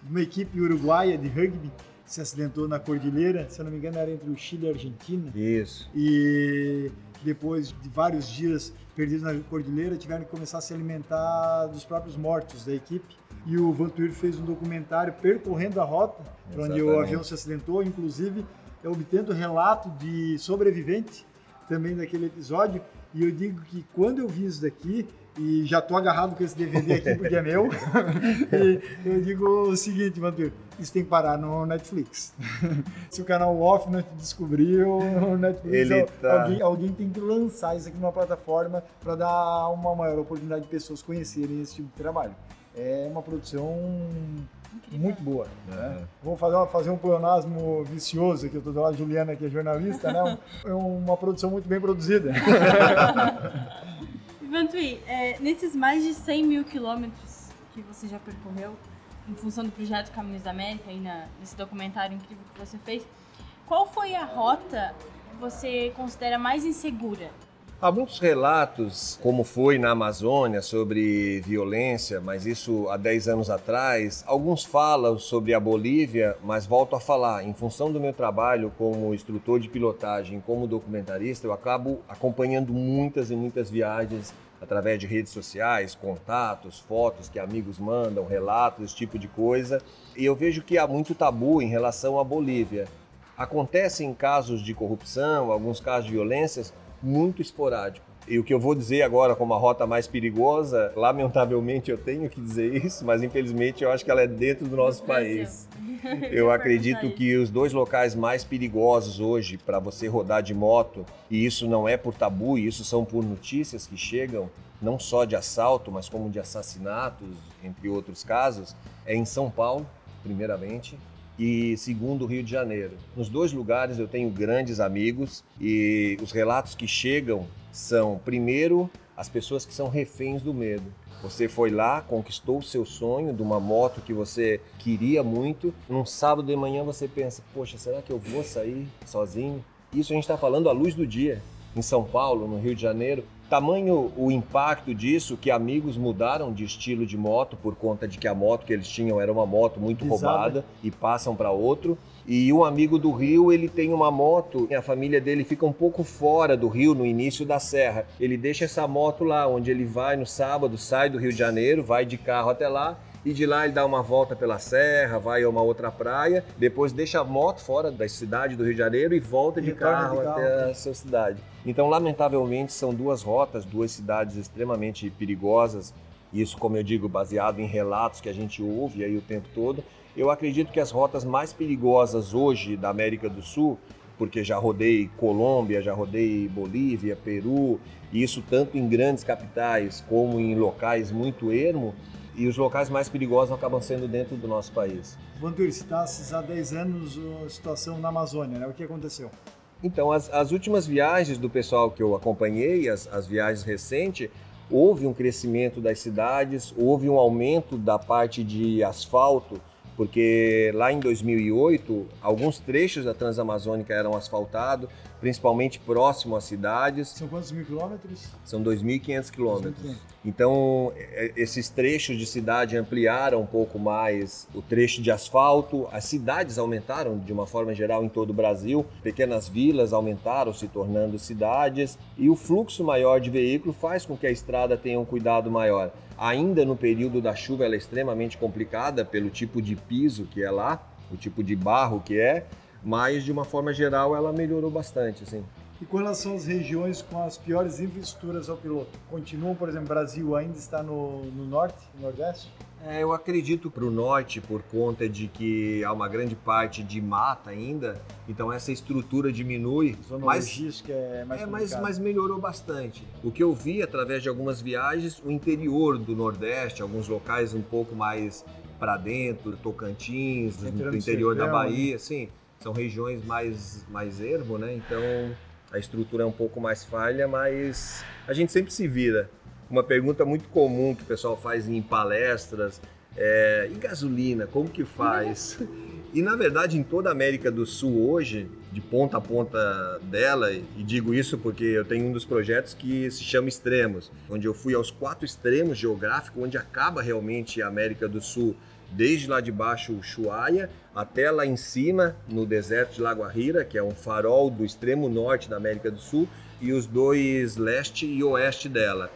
de uma equipe uruguaia de rugby se acidentou na cordilheira, se eu não me engano era entre o Chile e a Argentina. Isso. E depois de vários dias perdidos na cordilheira, tiveram que começar a se alimentar dos próprios mortos da equipe. E o Vantuir fez um documentário percorrendo a rota para onde o avião se acidentou, inclusive obtendo relato de sobrevivente também daquele episódio. E eu digo que quando eu vi isso daqui, e já tô agarrado com esse DVD aqui porque é meu. eu digo o seguinte, Vantur, isso tem que parar no Netflix. Se o canal off não te descobriu, o Netflix, tá... alguém, alguém tem que lançar isso aqui numa plataforma para dar uma maior oportunidade de pessoas conhecerem esse tipo de trabalho. É uma produção muito boa. Né? Vou fazer, uma, fazer um pleonasmo vicioso, que eu estou do lado de Juliana, que é jornalista, né? É uma produção muito bem produzida. Vantui, é, nesses mais de 100 mil quilômetros que você já percorreu, em função do projeto Caminhos da América, aí nesse documentário incrível que você fez, qual foi a rota que você considera mais insegura? Há muitos relatos, como foi na Amazônia, sobre violência, mas isso há 10 anos atrás. Alguns falam sobre a Bolívia, mas volto a falar, em função do meu trabalho como instrutor de pilotagem, como documentarista, eu acabo acompanhando muitas e muitas viagens através de redes sociais, contatos, fotos que amigos mandam, relatos, esse tipo de coisa. E eu vejo que há muito tabu em relação à Bolívia. Acontecem casos de corrupção, alguns casos de violências, muito esporádico. E o que eu vou dizer agora como a rota mais perigosa, lamentavelmente eu tenho que dizer isso, mas infelizmente eu acho que ela é dentro do nosso país. Eu acredito que os dois locais mais perigosos hoje para você rodar de moto, e isso não é por tabu, isso são por notícias que chegam, não só de assalto, mas como de assassinatos, entre outros casos, é em São Paulo, primeiramente, e segundo Rio de Janeiro. Nos dois lugares eu tenho grandes amigos e os relatos que chegam são, primeiro, as pessoas que são reféns do medo. Você foi lá, conquistou o seu sonho de uma moto que você queria muito. Num sábado de manhã você pensa: Poxa, será que eu vou sair sozinho? Isso a gente está falando à luz do dia. em São Paulo, no Rio de Janeiro. Tamanho o impacto disso que amigos mudaram de estilo de moto por conta de que a moto que eles tinham era uma moto muito Pisada. roubada e passam para outro. E um amigo do Rio, ele tem uma moto, e a família dele fica um pouco fora do Rio, no início da serra. Ele deixa essa moto lá, onde ele vai no sábado, sai do Rio de Janeiro, vai de carro até lá e de lá ele dá uma volta pela serra, vai a uma outra praia, depois deixa a moto fora da cidade do Rio de Janeiro e volta de carro, de carro, até a sua cidade. Então, lamentavelmente, são duas rotas, duas cidades extremamente perigosas. Isso, como eu digo, baseado em relatos que a gente ouve aí o tempo todo. Eu acredito que as rotas mais perigosas hoje da América do Sul, porque já rodei Colômbia, já rodei Bolívia, Peru, e isso tanto em grandes capitais como em locais muito ermo, e os locais mais perigosos acabam sendo dentro do nosso país. Vantur, citasses há 10 anos a situação na Amazônia, né? O que aconteceu? Então, as, as últimas viagens do pessoal que eu acompanhei, as, as viagens recentes, houve um crescimento das cidades, houve um aumento da parte de asfalto, porque lá em 2008, alguns trechos da Transamazônica eram asfaltados, principalmente próximo às cidades. São quantos mil quilômetros? São 2.500 quilômetros. 2.500. Então, é, esses trechos de cidade ampliaram um pouco mais o trecho de asfalto. As cidades aumentaram de uma forma geral em todo o Brasil. Pequenas vilas aumentaram, se tornando cidades. E o fluxo maior de veículo faz com que a estrada tenha um cuidado maior. Ainda no período da chuva, ela é extremamente complicada pelo tipo de piso que é lá, o tipo de barro que é. Mas, de uma forma geral, ela melhorou bastante, assim. E com relação às regiões com as piores infraestruturas ao piloto? Continuam, por exemplo, Brasil ainda está no, no norte, no nordeste? É, eu acredito para o norte por conta de que há uma grande parte de mata ainda, então essa estrutura diminui, Zona mas, logística é mais é, mas, mas melhorou bastante. O que eu vi através de algumas viagens, o interior do Nordeste, alguns locais um pouco mais para dentro, Tocantins, Entrando do interior da Bahia, sim, são regiões mais, mais ermo, né? Então a estrutura é um pouco mais falha, mas a gente sempre se vira. Uma pergunta muito comum que o pessoal faz em palestras é: e gasolina, como que faz? E na verdade, em toda a América do Sul hoje, de ponta a ponta dela, e digo isso porque eu tenho um dos projetos que se chama Extremos, onde eu fui aos quatro extremos geográficos, onde acaba realmente a América do Sul, desde lá de baixo Ushuaia até lá em cima, no deserto de Lagoarira, que é um farol do extremo norte da América do Sul, e os dois leste e oeste dela.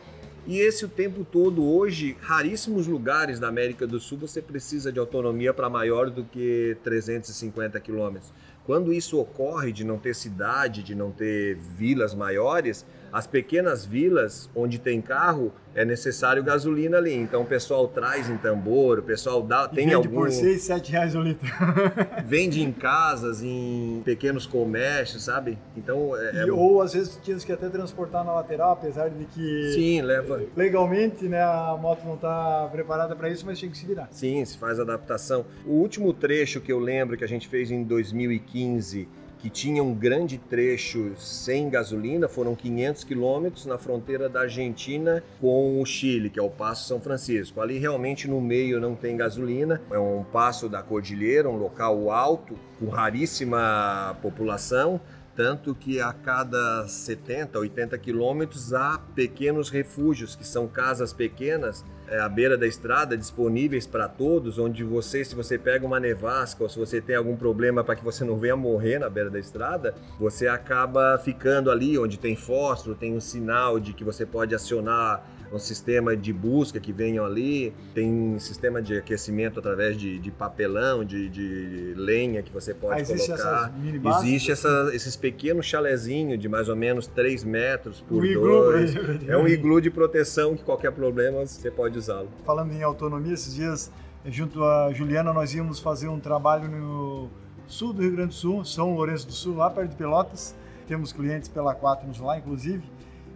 E esse o tempo todo hoje, raríssimos lugares da América do Sul você precisa de autonomia para maior do que 350 quilômetros. Quando isso ocorre de não ter cidade, de não ter vilas maiores, as pequenas vilas onde tem carro é necessário gasolina ali. Então o pessoal traz em tambor, o pessoal dá, E tem vende algum por 6, 7 reais o litro. vende em casas, em pequenos comércios, sabe? Então é, é- E- ou às vezes tinha que até transportar na lateral, apesar de que sim leva legalmente né, a moto não está preparada para isso, mas tinha que se virar. Sim, se faz adaptação. O último trecho que eu lembro que a gente fez em 2015, que tinha um grande trecho sem gasolina, foram 500 quilômetros na fronteira da Argentina com o Chile, que é o Passo São Francisco. Ali realmente no meio não tem gasolina, é um passo da cordilheira, um local alto, com raríssima população. Tanto que a cada 70, 80 quilômetros há pequenos refúgios, que são casas pequenas é, à beira da estrada, disponíveis para todos, onde você, se você pega uma nevasca ou se você tem algum problema para que você não venha morrer na beira da estrada, você acaba ficando ali onde tem fósforo, tem um sinal de que você pode acionar um sistema de busca que venham ali, tem sistema de aquecimento através de, de papelão, de, de lenha que você pode Ah, existe colocar. essas Existe assim? essa- esses pequenos chalezinhos de mais ou menos 3 metros por Um iglu, 2. por exemplo. É um iglu de proteção que qualquer problema você pode usá-lo. Falando em autonomia, esses dias, junto a Juliana, nós íamos fazer um trabalho no sul do Rio Grande do Sul, São Lourenço do Sul, lá perto de Pelotas. Temos clientes pela Quaternos lá, inclusive.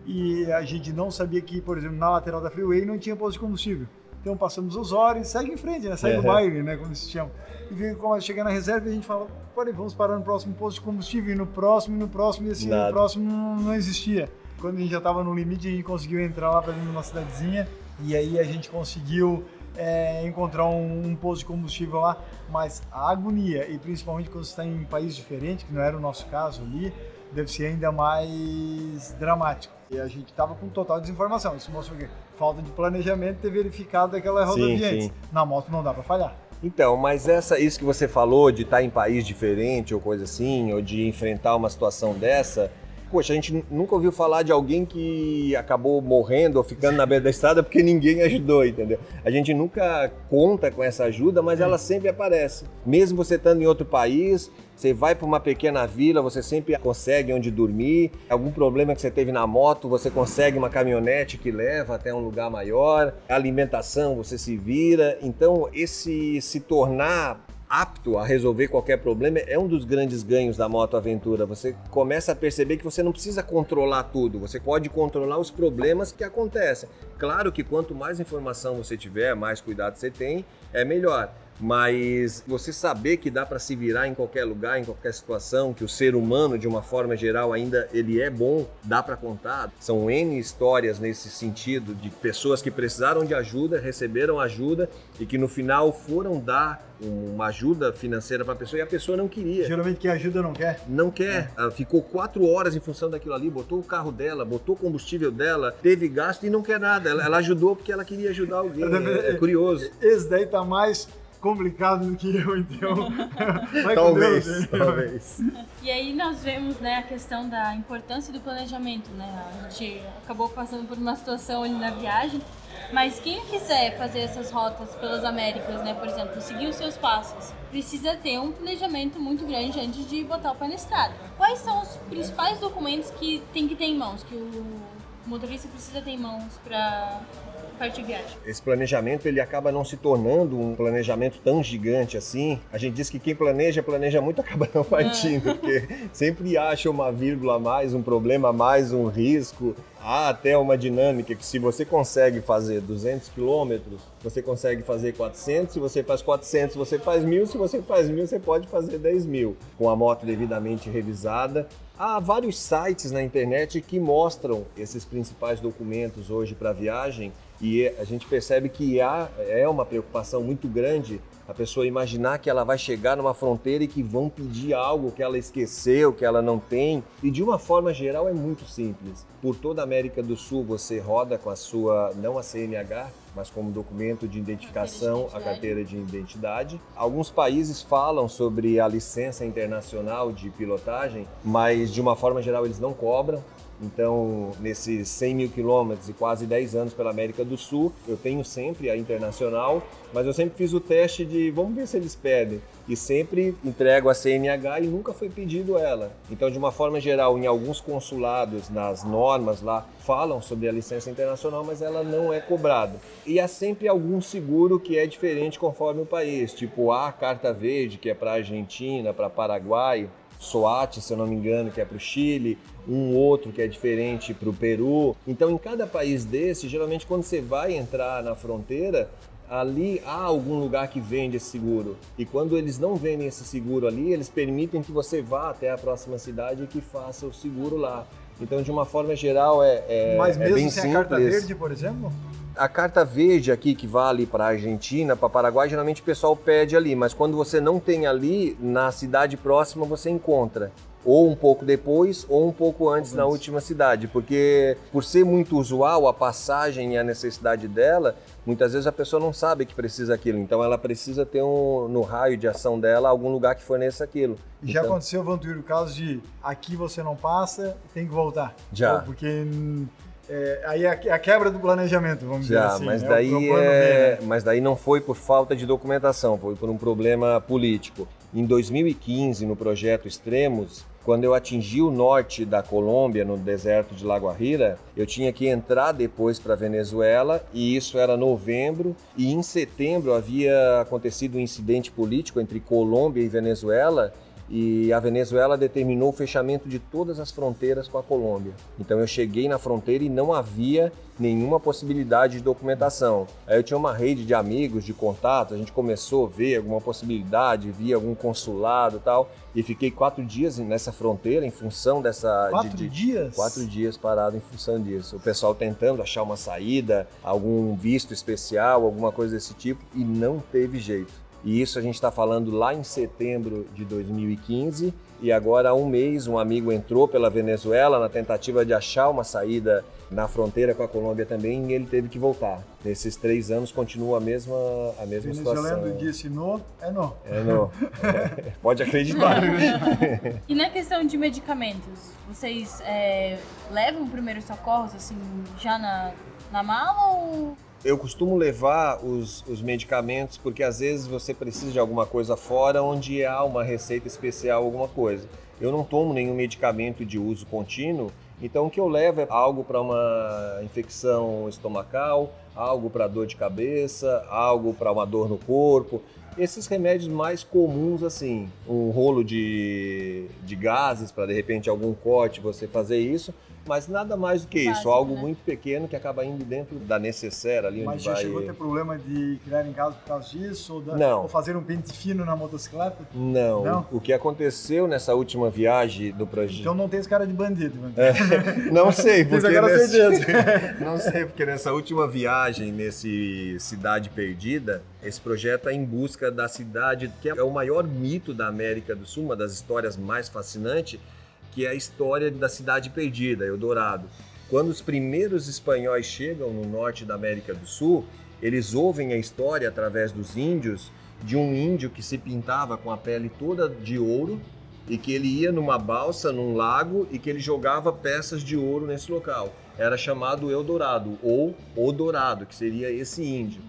E a gente não sabia que, por exemplo, na lateral da Freeway não tinha posto de combustível. Então passamos os horas segue em frente, né? Segue o baile, né? Como se chama. E veio como chegar na reserva e a gente fala, peraí, vamos parar no próximo posto de combustível, e no próximo, e no próximo, e assim, Nada. no próximo não, não existia. Quando a gente já estava no limite, a gente conseguiu entrar lá para dentro de uma cidadezinha e aí a gente conseguiu é, encontrar um, um posto de combustível lá, mas a agonia, e principalmente quando você está em um país diferente, que não era o nosso caso ali, deve ser ainda mais dramático. E a gente estava com total desinformação. Isso mostra que falta de planejamento ter verificado aquela rodovia antes. Na moto não dá para falhar. Então, mas essa, isso que você falou de estar tá em país diferente ou coisa assim, ou de enfrentar uma situação dessa, poxa, a gente nunca ouviu falar de alguém que acabou morrendo ou ficando na beira da estrada porque ninguém ajudou, entendeu? A gente nunca conta com essa ajuda, mas ela sempre aparece. Mesmo você estando em outro país, você vai para uma pequena vila, você sempre consegue onde dormir. Algum problema que você teve na moto, você consegue uma caminhonete que leva até um lugar maior. A alimentação, você se vira. Então, esse se tornar apto a resolver qualquer problema é um dos grandes ganhos da moto aventura. Você começa a perceber que você não precisa controlar tudo, você pode controlar os problemas que acontecem. Claro que quanto mais informação você tiver, mais cuidado você tem, é melhor mas você saber que dá para se virar em qualquer lugar, em qualquer situação, que o ser humano, de uma forma geral, ainda ele é bom, dá para contar. São N histórias nesse sentido de pessoas que precisaram de ajuda, receberam ajuda e que no final foram dar uma ajuda financeira para a pessoa e a pessoa não queria. Geralmente quem ajuda não quer. Não quer. É. Ficou quatro horas em função daquilo ali, botou o carro dela, botou o combustível dela, teve gasto e não quer nada. Ela, ela ajudou porque ela queria ajudar alguém. É, é curioso. Esse daí tá mais complicado do que eu, então. talvez, Deus, talvez. E aí nós vemos né, a questão da importância do planejamento, né? A gente acabou passando por uma situação ali na viagem, mas quem quiser fazer essas rotas pelas Américas, né, por exemplo, seguir os seus passos, precisa ter um planejamento muito grande antes de botar o pé na estrada. Quais são os principais documentos que tem que ter em mãos, que o motorista precisa ter em mãos para parte de viagem. Esse planejamento ele acaba não se tornando um planejamento tão gigante assim. A gente diz que quem planeja, planeja muito, acaba não partindo, é. porque sempre acha uma vírgula a mais, um problema a mais, um risco. Há até uma dinâmica que se você consegue fazer 200 quilômetros, você consegue fazer 400, se você faz 400, você faz mil, se você faz mil, você pode fazer 10 mil, com a moto devidamente revisada. Há vários sites na internet que mostram esses principais documentos hoje para viagem e a gente percebe que há, é uma preocupação muito grande a pessoa imaginar que ela vai chegar numa fronteira e que vão pedir algo que ela esqueceu, que ela não tem. E de uma forma geral é muito simples. Por toda a América do Sul você roda com a sua, não a CNH, mas como documento de identificação, a carteira de identidade. Alguns países falam sobre a licença internacional de pilotagem, mas de uma forma geral eles não cobram. Então, nesses 100 mil quilômetros e quase 10 anos pela América do Sul, eu tenho sempre a internacional, mas eu sempre fiz o teste de vamos ver se eles pedem. E sempre entrego a CNH e nunca foi pedido ela. Então, de uma forma geral, em alguns consulados, nas normas lá, falam sobre a licença internacional, mas ela não é cobrada. E há sempre algum seguro que é diferente conforme o país, tipo a carta verde, que é para Argentina, para Paraguai, SOAT, se eu não me engano, que é para o Chile, um outro que é diferente para o Peru. Então, em cada país desse, geralmente quando você vai entrar na fronteira, ali há algum lugar que vende esse seguro. E quando eles não vendem esse seguro ali, eles permitem que você vá até a próxima cidade e que faça o seguro lá. Então, de uma forma geral, é, é, Mas é bem sem a carta verde, por exemplo? A carta verde aqui que vale para Argentina, para Paraguai, geralmente o pessoal pede ali, mas quando você não tem ali, na cidade próxima você encontra ou um pouco depois ou um pouco antes na última cidade, porque por ser muito usual a passagem e a necessidade dela, muitas vezes a pessoa não sabe que precisa aquilo, então ela precisa ter um, no raio de ação dela algum lugar que forneça aquilo. E já então, aconteceu, Vantuíro, o caso de aqui você não passa, tem que voltar. Já. Porque é, aí é a quebra do planejamento, vamos Já, dizer assim. Mas, né? daí é, né? mas daí não foi por falta de documentação, foi por um problema político. Em 2015, no projeto Extremos, quando eu atingi o norte da Colômbia, no deserto de Lagoarira, eu tinha que entrar depois para Venezuela e isso era novembro. E em setembro havia acontecido um incidente político entre Colômbia e Venezuela e a Venezuela determinou o fechamento de todas as fronteiras com a Colômbia. Então eu cheguei na fronteira e não havia nenhuma possibilidade de documentação. Aí eu tinha uma rede de amigos, de contatos, a gente começou a ver alguma possibilidade, via algum consulado e tal, e fiquei quatro dias nessa fronteira em função dessa... Quatro de, de, dias? Quatro dias parado em função disso. O pessoal tentando achar uma saída, algum visto especial, alguma coisa desse tipo, e não teve jeito. E isso a gente está falando lá em setembro de 2015 e agora há um mês um amigo entrou pela Venezuela na tentativa de achar uma saída na fronteira com a Colômbia também e ele teve que voltar. Nesses três anos continua a mesma, a mesma situação. Venezuelano disse no, é no. É no. Pode acreditar. e na questão de medicamentos, vocês é, levam primeiros socorros assim já na, na mala ou eu costumo levar os, os, medicamentos porque às vezes você precisa de alguma coisa fora onde há uma receita especial, alguma coisa. Eu não tomo nenhum medicamento de uso contínuo, então o que eu levo é algo para uma infecção estomacal, algo para dor de cabeça, algo para uma dor no corpo. Esses remédios mais comuns, assim, um rolo de, de gases para de repente algum corte você fazer isso, mas nada mais do que isso, Básico, algo né? muito pequeno que acaba indo dentro da necessária ali Mas onde já vai... chegou a ter problema de criar em casa por causa disso? Ou, da... Não. ou fazer um pente fino na motocicleta? Não. não. O que aconteceu nessa última viagem do projeto... Então não tem esse cara de bandido. É. Não sei, porque... Tem nesse... não sei, porque nessa última viagem, nesse Cidade Perdida, esse projeto é em busca da cidade, que é o maior mito da América do Sul, uma das histórias mais fascinantes, que é a história da cidade perdida, Eldorado. Quando os primeiros espanhóis chegam no norte da América do Sul, eles ouvem a história através dos índios de um índio que se pintava com a pele toda de ouro e que ele ia numa balsa, num lago e que ele jogava peças de ouro nesse local. Era chamado Eldorado ou O Dourado, que seria esse índio.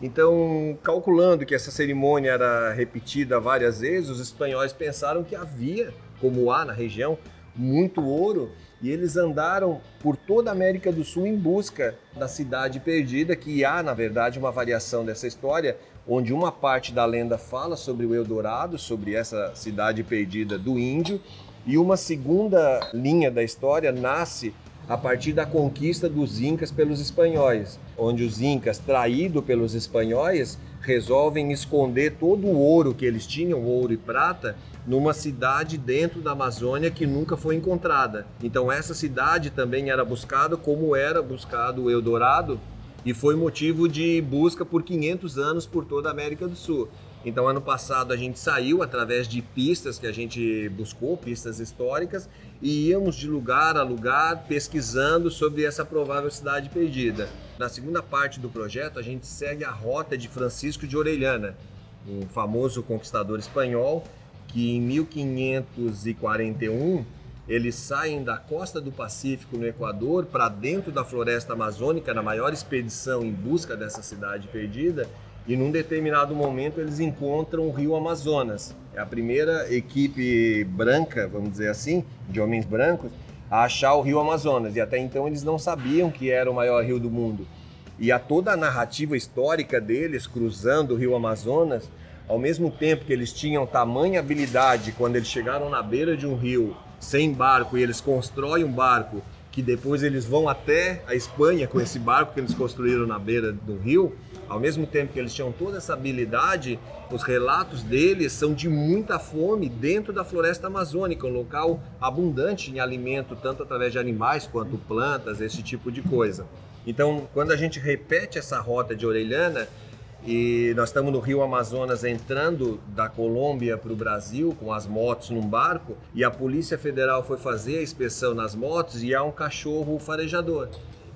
Então, calculando que essa cerimônia era repetida várias vezes, os espanhóis pensaram que havia, como há na região, muito ouro e eles andaram por toda a América do Sul em busca da cidade perdida, que há, na verdade, uma variação dessa história, onde uma parte da lenda fala sobre o Eldorado, sobre essa cidade perdida do índio, e uma segunda linha da história nasce a partir da conquista dos incas pelos espanhóis, onde os incas, traídos pelos espanhóis, resolvem esconder todo o ouro que eles tinham, ouro e prata, numa cidade dentro da Amazônia que nunca foi encontrada. Então essa cidade também era buscada como era buscado o Eldorado e foi motivo de busca por 500 anos por toda a América do Sul. Então, ano passado a gente saiu através de pistas que a gente buscou, pistas históricas, e íamos de lugar a lugar pesquisando sobre essa provável cidade perdida. Na segunda parte do projeto, a gente segue a rota de Francisco de Orellana, um famoso conquistador espanhol que em 1541 eles saem da costa do Pacífico no Equador para dentro da floresta amazônica na maior expedição em busca dessa cidade perdida e num determinado momento eles encontram o rio Amazonas. É a primeira equipe branca, vamos dizer assim, de homens brancos, a achar o rio Amazonas. E até então eles não sabiam que era o maior rio do mundo. E a toda a narrativa histórica deles cruzando o rio Amazonas, ao mesmo tempo que eles tinham tamanha habilidade quando eles chegaram na beira de um rio sem barco e eles constroem um barco que depois eles vão até a Espanha com esse barco que eles construíram na beira do rio, ao mesmo tempo que eles tinham toda essa habilidade, os relatos deles são de muita fome dentro da floresta amazônica, um local abundante em alimento, tanto através de animais quanto plantas, esse tipo de coisa. Então, quando a gente repete essa rota de Orelhana, e nós estamos no Rio Amazonas entrando da Colômbia para o Brasil com as motos num barco e a Polícia Federal foi fazer a inspeção nas motos e há um cachorro farejador.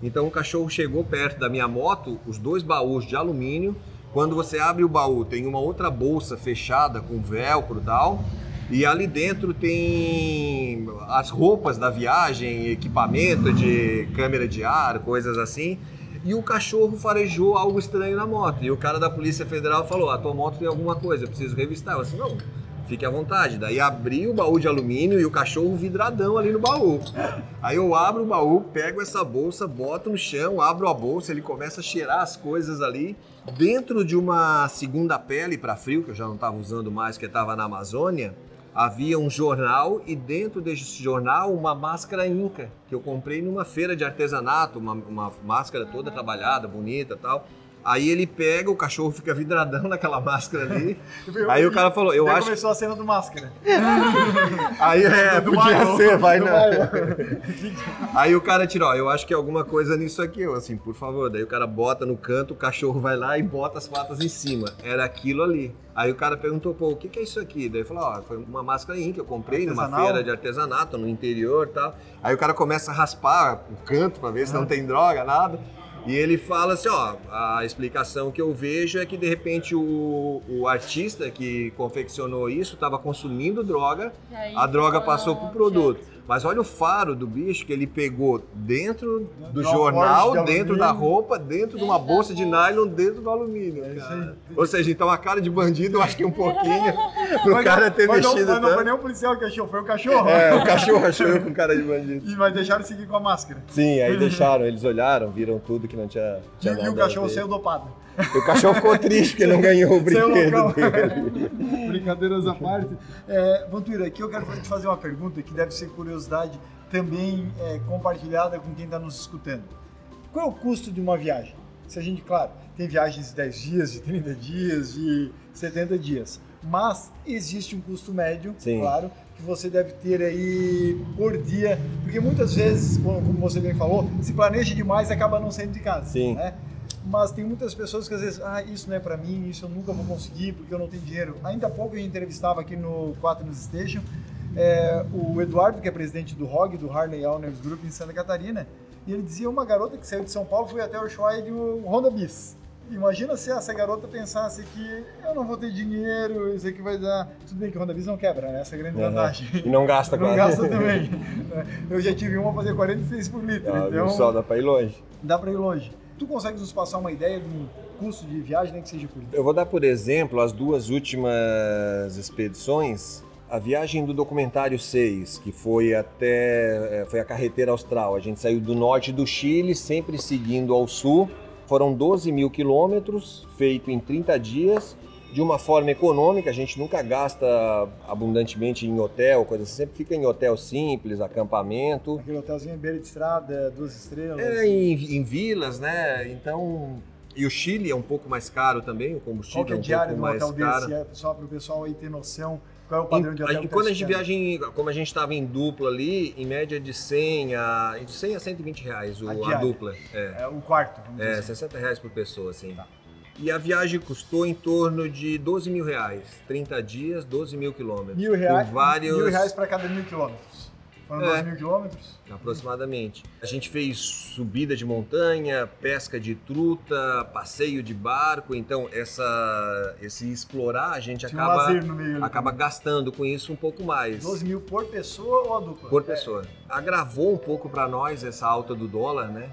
Então o cachorro chegou perto da minha moto, os dois baús de alumínio. Quando você abre o baú, tem uma outra bolsa fechada com velcro e tal. E ali dentro tem as roupas da viagem, equipamento de câmera de ar, coisas assim. E o cachorro farejou algo estranho na moto. E o cara da Polícia Federal falou: A tua moto tem alguma coisa, eu preciso revistar. Eu disse: Não, fique à vontade. Daí abri o baú de alumínio e o cachorro vidradão ali no baú. Aí eu abro o baú, pego essa bolsa, boto no chão, abro a bolsa, ele começa a cheirar as coisas ali. Dentro de uma segunda pele para frio, que eu já não estava usando mais, que estava na Amazônia, havia um jornal e dentro desse jornal uma máscara inca, que eu comprei numa feira de artesanato, uma, uma máscara toda trabalhada, bonita tal. Aí ele pega, o cachorro fica vidradão naquela máscara ali. aí o cara falou, eu acho. começou a cena do máscara. Aí é, Do podia ser, vai não. Mario. Aí o cara tira, ó, eu acho que é alguma coisa nisso aqui, eu assim, por favor. Daí o cara bota no canto, o cachorro vai lá e bota as patas em cima. Era aquilo ali. Aí o cara perguntou, pô, o que, que é isso aqui? Daí falou, ó, foi uma máscara que eu comprei numa Artesanal? feira de artesanato no interior e tal. Aí o cara começa a raspar o canto pra ver se não tem droga, nada. E ele fala assim, ó, a explicação que eu vejo é que de repente o, o artista que confeccionou isso estava consumindo droga, aí a droga passou pro produto. Mas olha o faro do bicho que ele pegou dentro do Do jornal, de dentro da roupa, dentro de uma bolsa de nylon, dentro do alumínio. É. Ou seja, então a cara de bandido eu acho que um pouquinho pro Mas cara não- ter mas não, mexido mas não foi nem o policial que achou, foi o cachorro. É, o cachorro achou eu com cara de bandido. E, mas deixaram seguir com a máscara. Sim, aí deixaram, eles olharam, viram tudo que não tinha, E, tinha e nada o cachorro saiu dopado. O cachorro ficou triste porque não ganhou o brinquedo dele. Brincadeiras à parte. É, Vantuíra, aqui eu quero te fazer uma pergunta que deve ser curiosidade também é, compartilhada com quem está nos escutando. Qual é o custo de uma viagem? Se a gente, claro, tem viagens de 10 dias, de 30 dias, de 70 dias, mas existe um custo médio, Sim. claro, que você deve ter aí por dia, porque muitas vezes, como como você bem falou, se planeja demais e acaba não saindo de casa. Sim. Né? Mas tem muitas pessoas que às vezes, ah, isso não é para mim, isso eu nunca vou conseguir porque eu não tenho dinheiro. Ainda há pouco a gente entrevistava aqui no 4 News Station é, o Eduardo, que é presidente do ROG, do Harley Owners Group em Santa Catarina, e ele dizia uma garota que saiu de São Paulo foi até o Ushuaia de Honda Bis. Imagina se essa garota pensasse que eu não vou ter dinheiro, isso aqui vai dar. Tudo bem que Honda Bis não quebra, né? Essa é a grande Uhum. vantagem. E não gasta Não quase. gasta também. Eu já tive uma fazer 46 por litro, Ah, então Só dá pra ir longe. dá para ir longe. Tu consegue nos passar uma ideia de um custo de viagem, nem que seja por? Eu vou dar por exemplo as duas últimas expedições. A viagem do documentário 6, que foi até eh, foi a carreteira austral. A gente saiu do norte do Chile, sempre seguindo ao sul. Foram 12 mil quilômetros, feito em 30 dias, de uma forma econômica. A gente nunca gasta abundantemente em hotel, coisa assim. Sempre fica em hotel simples, acampamento. Aquele hotelzinho em beira de estrada, duas estrelas. É, em, em vilas, né? Então. E o Chile é um pouco mais caro também, o combustível Qual que é é um pouco mais hotel caro. desse? É só para o pessoal aí ter noção qual é o padrão de hotel Em- tá quando a gente viaja, em, como a gente estava em dupla ali, em média de 100 a, de 100 a 120 reais o- A a, dupla. É, É o quarto, vamos é dizer. 60 reais por pessoa, assim. Tá. E a viagem custou em torno de 12 mil reais. 30 dias, 12 mil quilômetros. Mil reais, vários... mil reais para cada mil quilômetros. Foram É. 12 mil quilômetros? aproximadamente. A gente fez subida de montanha, pesca de truta, passeio de barco, então essa esse explorar a gente Tinha um acaba no meio. acaba gastando com isso um pouco mais 12 mil por pessoa ou a dupla? por pessoa. Agravou um pouco para nós essa alta do dólar, né?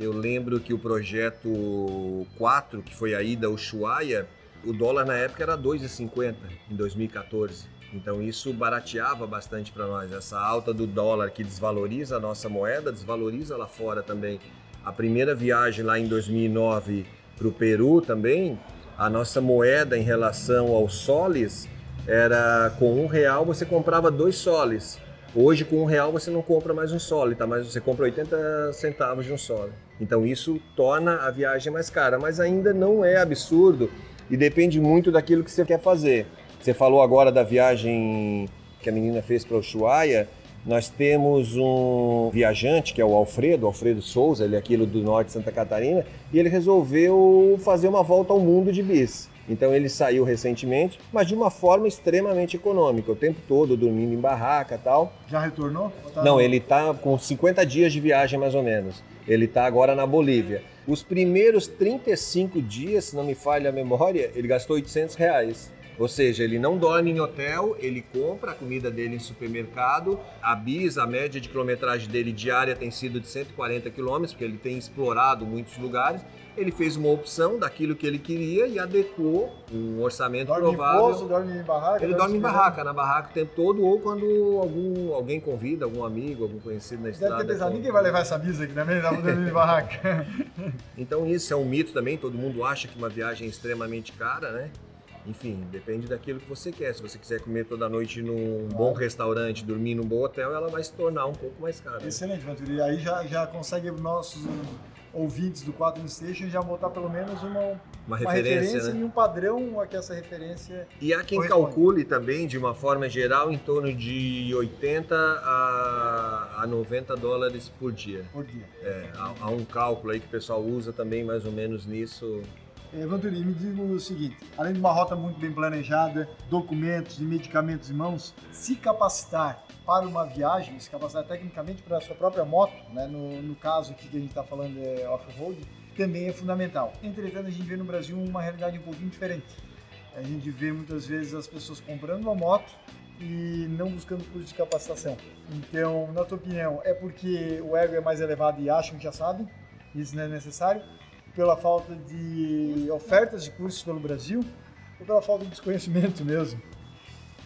Eu lembro que o projeto 4, que foi a ida ao Ushuaia, o dólar na época era 2,50 em 2014. Então isso barateava bastante para nós. Essa alta do dólar que desvaloriza a nossa moeda, desvaloriza lá fora também. A primeira viagem lá em 2009 para o Peru também, a nossa moeda em relação aos soles era com um real você comprava dois soles. Hoje com um real você não compra mais um sole, tá? Mas você compra 80 centavos de um sole. Então isso torna a viagem mais cara, mas ainda não é absurdo e depende muito daquilo que você quer fazer. Você falou agora da viagem que a menina fez para Ushuaia. Nós temos um viajante, que é o Alfredo, Alfredo Souza, ele é aquilo do norte de Santa Catarina, e ele resolveu fazer uma volta ao mundo de bis. Então ele saiu recentemente, mas de uma forma extremamente econômica, o tempo todo dormindo em barraca e tal. Já retornou? Ou tá Não, no- ele está com 50 dias de viagem mais ou menos. Ele está agora na Bolívia. Os primeiros 35 dias, se não me falha a memória, ele gastou 800 reais. Ou seja, ele não dorme em hotel, ele compra a comida dele em supermercado. A bis, a média de quilometragem dele diária tem sido de 140 quilômetros, porque ele tem explorado muitos lugares. Ele fez uma opção daquilo que ele queria e adequou um orçamento Dorme em provável. poço, dorme em barraca? Ele dorme em em barraca, na barraca o tempo todo, ou quando algum, alguém convida, algum amigo, algum conhecido na Deve estrada. ter pensado, ninguém vai levar essa bisa aqui também, dá pra dormir em barraca. Então isso é um mito também, todo mundo acha que uma viagem é extremamente cara, né? Enfim, depende daquilo que você quer. Se você quiser comer toda noite num bom restaurante, dormir num bom hotel, ela vai se tornar um pouco mais cara. Excelente, Vanturi. E aí já, já consegue nossos ouvintes do 4 Station já botar pelo menos uma, Uma uma referência, referência né? e um padrão a que essa referência E há quem calcule também, de uma forma geral, em torno de 80 a, a 90 dólares por dia. por dia. É, há, há um cálculo aí que o pessoal usa também mais ou menos nisso. É, Vanturi, me diga o seguinte: além de uma rota muito bem planejada, documentos e medicamentos em mãos, se capacitar para uma viagem, se capacitar tecnicamente para a sua própria moto, né, no, no caso aqui que a gente está falando é off-road, também é fundamental. Entretanto, a gente vê no Brasil uma realidade um pouquinho diferente. A gente vê muitas vezes as pessoas comprando uma moto e não buscando curso de capacitação. Então, na tua opinião, é porque o ego é mais elevado e acham que já sabem, isso não é necessário, pela falta de ofertas de cursos pelo Brasil ou pela falta de desconhecimento mesmo?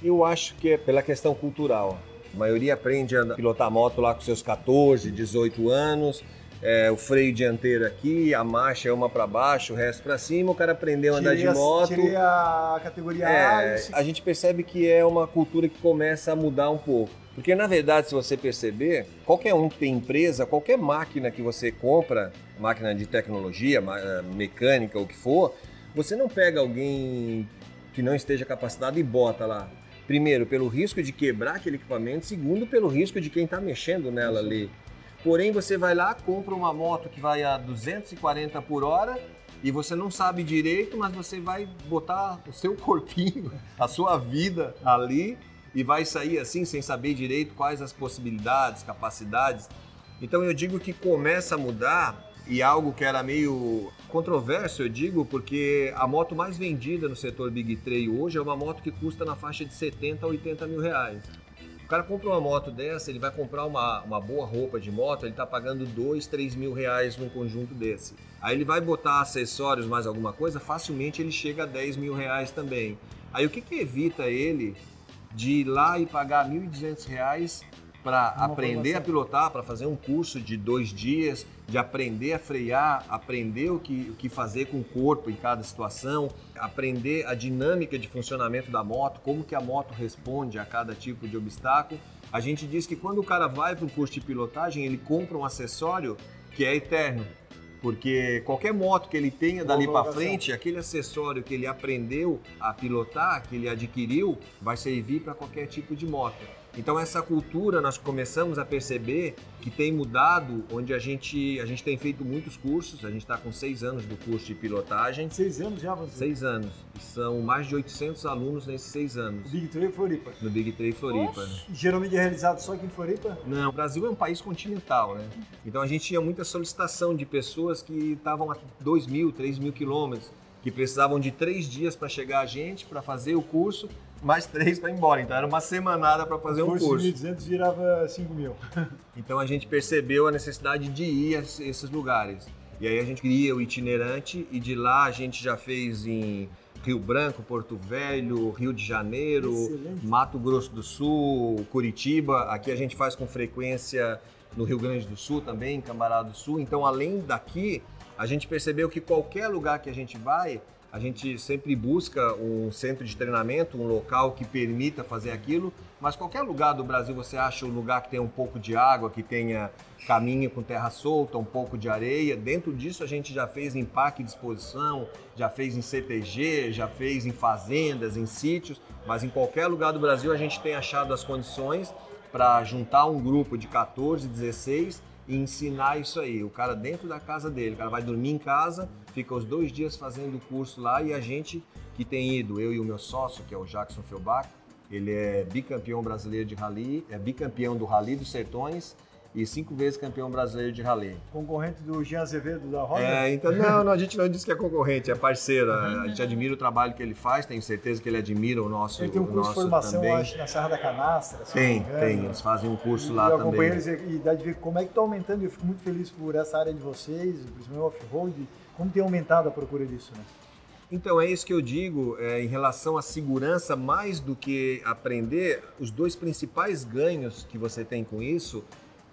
Eu acho que é pela questão cultural. A maioria aprende a pilotar moto lá com seus 14, 18 anos. É, o freio dianteiro aqui, a marcha é uma para baixo, o resto para cima. O cara aprendeu a andar de a- moto. Tirei a categoria A É, se- a gente percebe que é uma cultura que começa a mudar um pouco. Porque, na verdade, se você perceber, qualquer um que tem empresa, qualquer máquina que você compra, máquina de tecnologia, eh, mecânica, o que for, você não pega alguém que não esteja capacitado e bota lá. Primeiro, pelo risco de quebrar aquele equipamento. Segundo, pelo risco de quem está mexendo nela ali. Porém, você vai lá, compra uma moto que vai a 240 por hora e você não sabe direito, mas você vai botar o seu corpinho, a sua vida ali e vai sair assim sem saber direito quais as possibilidades, capacidades. Então eu digo que começa a mudar e algo que era meio controverso, eu digo, porque a moto mais vendida no setor Big Trail hoje é uma moto que custa na faixa de 70 a 80 mil reais. O cara compra uma moto dessa, ele vai comprar uma, uma boa roupa de moto, ele está pagando 2, 3 mil reais num conjunto desse. Aí ele vai botar acessórios, mais alguma coisa, facilmente ele chega a 10 mil reais também. Aí o que, que evita ele de ir lá e pagar 1.200 reais para Uma aprender a pilotar, para fazer um curso de dois dias, de aprender a frear, aprender o que, o que fazer com o corpo em cada situação, aprender a dinâmica de funcionamento da moto, como que a moto responde a cada tipo de obstáculo. A gente diz que quando o cara vai para um curso de pilotagem, ele compra um acessório que é eterno. Porque qualquer moto que ele tenha dali para frente, aquele acessório que ele aprendeu a pilotar, que ele adquiriu, vai servir para qualquer tipo de moto. Então essa cultura nós começamos a perceber que tem mudado, onde a gente, a gente tem feito muitos cursos, a gente está com seis anos do curso de pilotagem, Seis anos já, você? seis anos, e são mais de 800 alunos nesses seis anos, Big Trail Floripa. no Big Tree Floripa. né? Geralmente é realizado só aqui em Floripa? Não, o Brasil é um país continental, né? Então a gente tinha muita solicitação de pessoas que estavam a 2 mil, 3 mil quilômetros, que precisavam de três dias para chegar a gente, para fazer o curso, mais três para ir embora. Então era uma semanada para fazer um curso curso. de 1.200 virava 5 mil. Então a gente percebeu a necessidade de ir a esses lugares. E aí a gente cria o itinerante e de lá a gente já fez em Rio Branco, Porto Velho, Rio de Janeiro, Excelente. Mato Grosso do Sul, Curitiba. Aqui a gente faz com frequência no Rio Grande do Sul também, em Cambará do Sul. Então além daqui, a gente percebeu que qualquer lugar que a gente vai, a gente sempre busca um centro de treinamento, um local que permita fazer aquilo, mas qualquer lugar do Brasil você acha um lugar que tenha um pouco de água, que tenha caminho com terra solta, um pouco de areia. Dentro disso a gente já fez em parque de exposição, já fez em CTG, já fez em fazendas, em sítios, mas em qualquer lugar do Brasil a gente tem achado as condições para juntar um grupo de 14, 16 e ensinar isso aí. O cara dentro da casa dele, o cara vai dormir em casa, fica os dois dias fazendo o curso lá e a gente que tem ido, eu e o meu sócio, que é o Jackson Felbach, ele é bicampeão brasileiro de rally, é bicampeão do Rally dos Sertões e cinco vezes campeão brasileiro de rally. Concorrente do Jean Azevedo da Roda? É, então, não, não, a gente não diz que é concorrente, é parceiro. A gente admira o trabalho que ele faz, tenho certeza que ele admira o nosso, Ele tem um curso de formação, também. acho, na Serra da Canastra. Tem, tem, eles fazem um curso E lá eu também. eles e dá de ver como é que está aumentando. Eu fico muito feliz por essa área de vocês, principalmente off-road, como tem aumentado a procura disso, né? Então é isso que eu digo é, em relação à segurança, mais do que aprender, os dois principais ganhos que você tem com isso,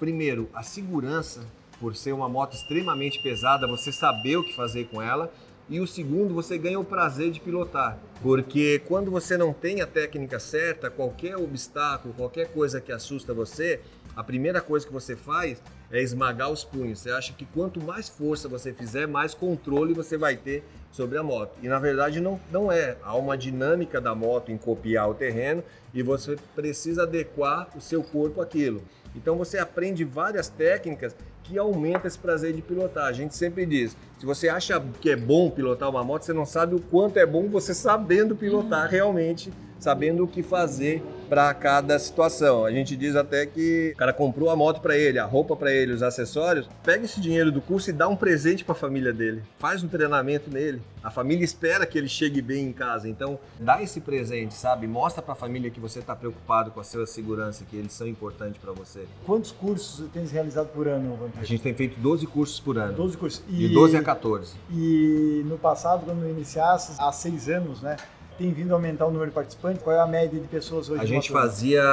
primeiro, a segurança, por ser uma moto extremamente pesada, você saber o que fazer com ela, e o segundo você ganha o prazer de pilotar. Porque quando você não tem a técnica certa, qualquer obstáculo, qualquer coisa que assusta você, a primeira coisa que você faz é esmagar os punhos. Você acha que quanto mais força você fizer, mais controle você vai ter sobre a moto. E na verdade não, não é. Há uma dinâmica da moto em copiar o terreno e você precisa adequar o seu corpo àquilo. Então você aprende várias técnicas que aumentam esse prazer de pilotar. A gente sempre diz, se você acha que é bom pilotar uma moto, você não sabe o quanto é bom você sabendo pilotar realmente sabendo o que fazer para cada situação. A gente diz até que o cara comprou a moto para ele, a roupa para ele, os acessórios, pega esse dinheiro do curso e dá um presente para a família dele. Faz um treinamento nele. A família espera que ele chegue bem em casa, então dá esse presente, sabe? Mostra para a família que você está preocupado com a sua segurança, que eles são importantes para você. Quantos cursos você tem realizado por ano, Vampiro? A gente tem feito 12 cursos por ano. 12 cursos. E... De 12 a 14. E no passado, quando iniciasse, há seis anos, né? Tem vindo a aumentar o número de participantes? Qual é a média de pessoas hoje? A gente fazia,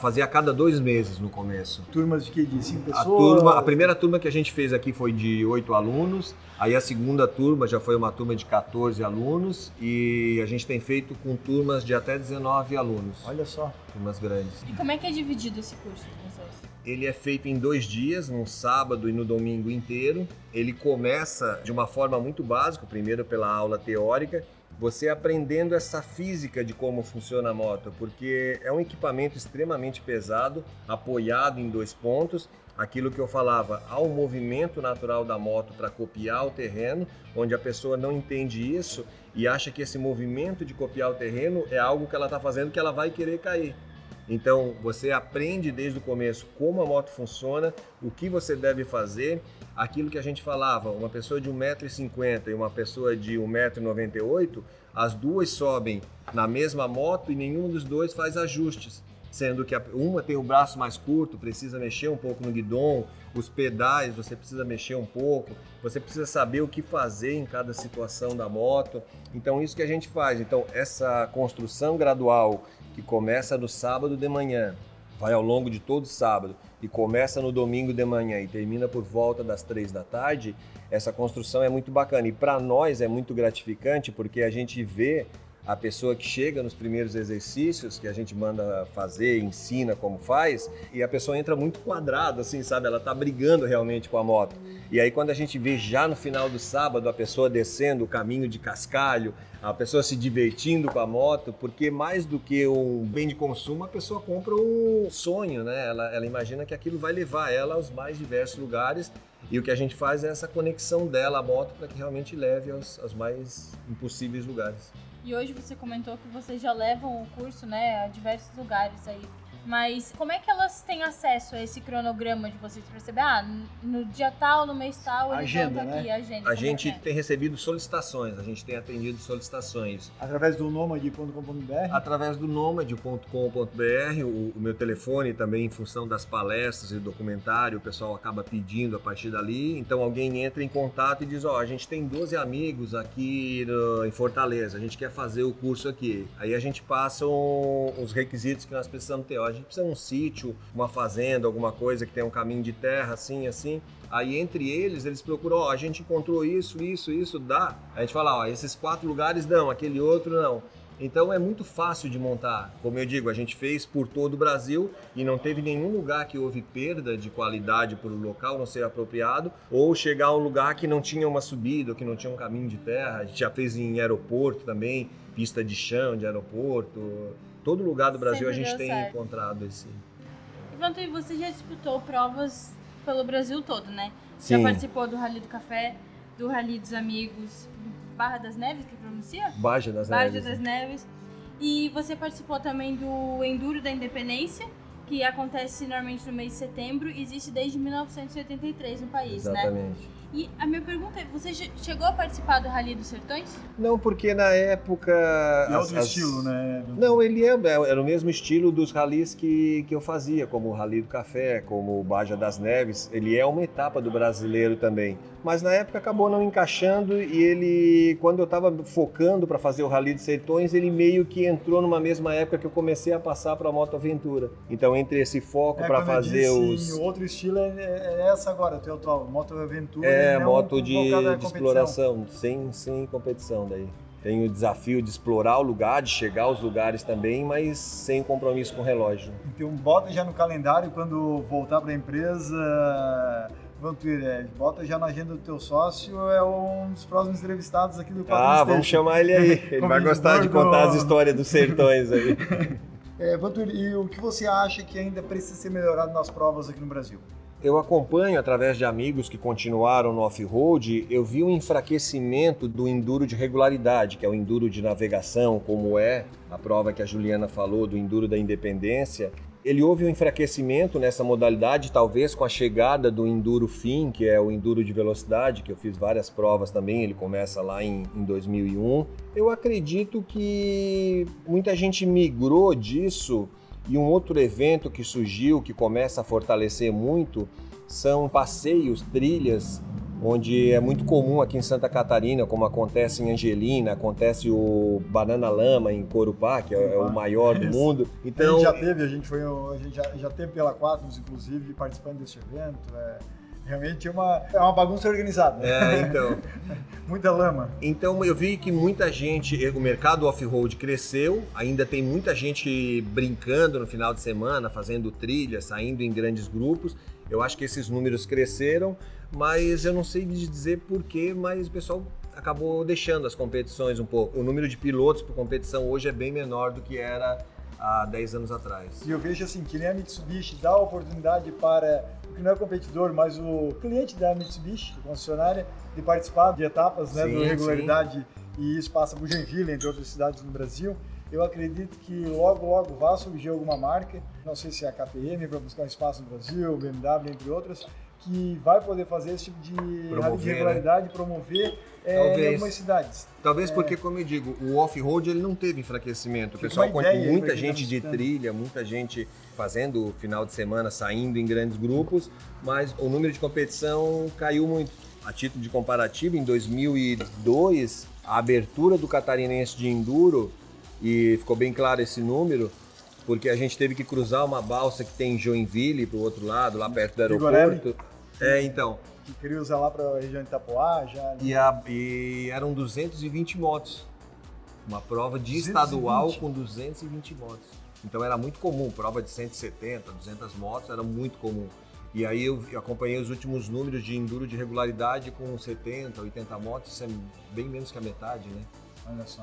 fazia a cada dois meses no começo. Turmas de que? De cinco pessoas? A, turma, a primeira turma que a gente fez aqui foi de oito alunos, aí a segunda turma já foi uma turma de 14 alunos e a gente tem feito com turmas de até 19 alunos. Olha só. Turmas grandes. E como é que é dividido esse curso com vocês? Ele é feito em dois dias, no sábado e no domingo inteiro. Ele começa de uma forma muito básica, primeiro pela aula teórica, você aprendendo essa física de como funciona a moto, porque é um equipamento extremamente pesado, apoiado em dois pontos. Aquilo que eu falava, há um movimento natural da moto para copiar o terreno, onde a pessoa não entende isso e acha que esse movimento de copiar o terreno é algo que ela está fazendo que ela vai querer cair. Então você aprende desde o começo como a moto funciona, o que você deve fazer, aquilo que a gente falava, uma pessoa de 1,50m e uma pessoa de 1,98m, as duas sobem na mesma moto e nenhum dos dois faz ajustes. Sendo que uma tem o braço mais curto, precisa mexer um pouco no guidão, os pedais você precisa mexer um pouco, você precisa saber o que fazer em cada situação da moto. Então, isso que a gente faz. Então, essa construção gradual que começa no sábado de manhã, vai ao longo de todo sábado e começa no domingo de manhã e termina por volta das três da tarde, essa construção é muito bacana. E para nós é muito gratificante porque a gente vê a pessoa que chega nos primeiros exercícios que a gente manda fazer, ensina como faz, e a pessoa entra muito quadrada, assim, sabe? Ela tá brigando realmente com a moto. E aí quando a gente vê já no final do sábado a pessoa descendo o caminho de cascalho, a pessoa se divertindo com a moto, porque mais do que um bem de consumo, a pessoa compra um sonho, né? Ela, ela imagina que aquilo vai levar ela aos mais diversos lugares e o que a gente faz é essa conexão dela à moto para que realmente leve aos, aos mais impossíveis lugares. E hoje você comentou que vocês já levam o curso né, a diversos lugares aí mas como é que elas têm acesso a esse cronograma de vocês perceber? Ah, no dia tal, no mês tal, ele agenda, né? aqui, a agenda. A é gente é? tem recebido solicitações, a gente tem atendido solicitações. Através do nomad.com.br? Através do nomad.com.br, o, o meu telefone também, em função das palestras e documentário, o pessoal acaba pedindo a partir dali. Então alguém entra em contato e diz: Ó, oh, a gente tem 12 amigos aqui no, em Fortaleza, a gente quer fazer o curso aqui. Aí a gente passa um, os requisitos que nós precisamos ter. Ó, gente precisa de um sítio, uma fazenda, alguma coisa que tenha um caminho de terra, assim, assim. Aí entre eles, eles procuram, ó, a gente encontrou isso, isso, isso, dá. A gente fala, ó, esses quatro lugares dão, aquele outro não. Então é muito fácil de montar. Como eu digo, a gente fez por todo o Brasil e não teve nenhum lugar que houve perda de qualidade por o local não ser apropriado ou chegar a um lugar que não tinha uma subida, que não tinha um caminho de terra. A gente já fez em aeroporto também, pista de chão de aeroporto todo lugar do Brasil Sempre a gente tem certo. encontrado esse. Ivanto, e você já disputou provas pelo Brasil todo, né? Sim. Já participou do Rally do Café, do Rally dos Amigos, Barra das Neves, que pronuncia? Baja das Neves. das Neves. E você participou também do Enduro da Independência, que acontece normalmente no mês de setembro e existe desde 1983 no país, Exatamente. né? Exatamente. E a minha pergunta é, você chegou a participar do Rally dos Sertões? Não, porque na época... É outro as, estilo, né? Não, ele é, é, era o mesmo estilo dos ralis que, que eu fazia, como o Rally do Café, como o Baja das Neves. Ele é uma etapa do brasileiro também. Mas na época acabou não encaixando e ele, quando eu estava focando para fazer o Rally dos Sertões, ele meio que entrou numa mesma época que eu comecei a passar para a Moto Aventura. Então entre esse foco É, para fazer disse, os. O outro estilo é, é essa agora, o teu atual, Moto Aventura. É, não moto de, de exploração, sem, sem competição daí. Tem o desafio de explorar o lugar, de chegar aos lugares também, mas sem compromisso com o relógio. Então bota já no calendário quando voltar para a empresa. Vantuir, é, bota já na agenda do teu sócio, é um dos próximos entrevistados aqui do Quatro Ah, vamos chamar ele aí. Ele vai gostar de contar as histórias dos sertões aí. É, e o que você acha que ainda precisa ser melhorado nas provas aqui no Brasil? Eu acompanho através de amigos que continuaram no off-road, eu vi um enfraquecimento do enduro de regularidade, que é o enduro de navegação, como é a prova que a Juliana falou do enduro da independência. Ele houve um enfraquecimento nessa modalidade, talvez com a chegada do enduro fim, que é o enduro de velocidade, que eu fiz várias provas também, ele começa lá em, em 2001. Eu acredito que muita gente migrou disso e um outro evento que surgiu, que começa a fortalecer muito, são passeios, trilhas, onde é muito comum aqui em Santa Catarina, como acontece em Angelina, acontece o Banana Lama em Corupá, que é, é o maior do mundo. a Então, gente já teve, a gente foi, a gente já, já teve pela Quatnos, inclusive, participando desse evento. É, realmente é uma, é uma bagunça organizada. né? é, então, Muita lama. Então eu vi que muita gente, o mercado off-road cresceu, ainda tem muita gente brincando no final de semana, fazendo trilha, saindo em grandes grupos. Eu acho que esses números cresceram, mas eu não sei dizer porquê, mas o pessoal acabou deixando as competições um pouco. O número de pilotos por competição hoje é bem menor do que era há 10 anos atrás. E eu vejo assim, que nem a Mitsubishi dá a oportunidade para o que não é competidor, mas o cliente da Mitsubishi, concessionária, de participar de etapas né, Sim, do regularidade e isso passa por Joinville, entre outras cidades no Brasil. Eu acredito que logo, logo vai surgir alguma marca, não sei se é a KTM para buscar um espaço no Brasil, BMW, entre outras, que vai poder fazer esse tipo de Promover, né? regularidade, promover é, Talvez. em algumas cidades. Talvez porque, como eu digo, o off-road ele não teve enfraquecimento. O pessoal, conta- ideia muita tá gente de trilha, muita gente fazendo final de semana, saindo em grandes grupos, mas o número de competição caiu muito. A título de comparativo, em 2002, a abertura do catarinense de enduro, e ficou bem claro esse número, porque a gente teve que cruzar uma balsa que tem em Joinville, para o outro lado, lá perto do Vigorelli. aeroporto. É, então. Que queria usar lá para a região de Itapoá, já. E, a- e eram 220 motos. Uma prova de 220? estadual com 220 motos. Então era muito comum, prova de 170, 200 motos era muito comum. E aí eu eu acompanhei os últimos números de enduro de regularidade com 70, 80 motos, isso é bem menos que a metade, né? Olha só.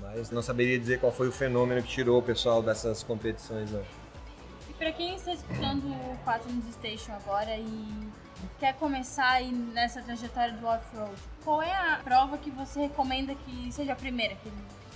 Mas não saberia dizer qual foi o fenômeno que tirou o pessoal dessas competições, não. E pra quem está escutando o 4 News Station agora e quer começar aí nessa trajetória do off-road, qual é a prova que você recomenda que seja a primeira que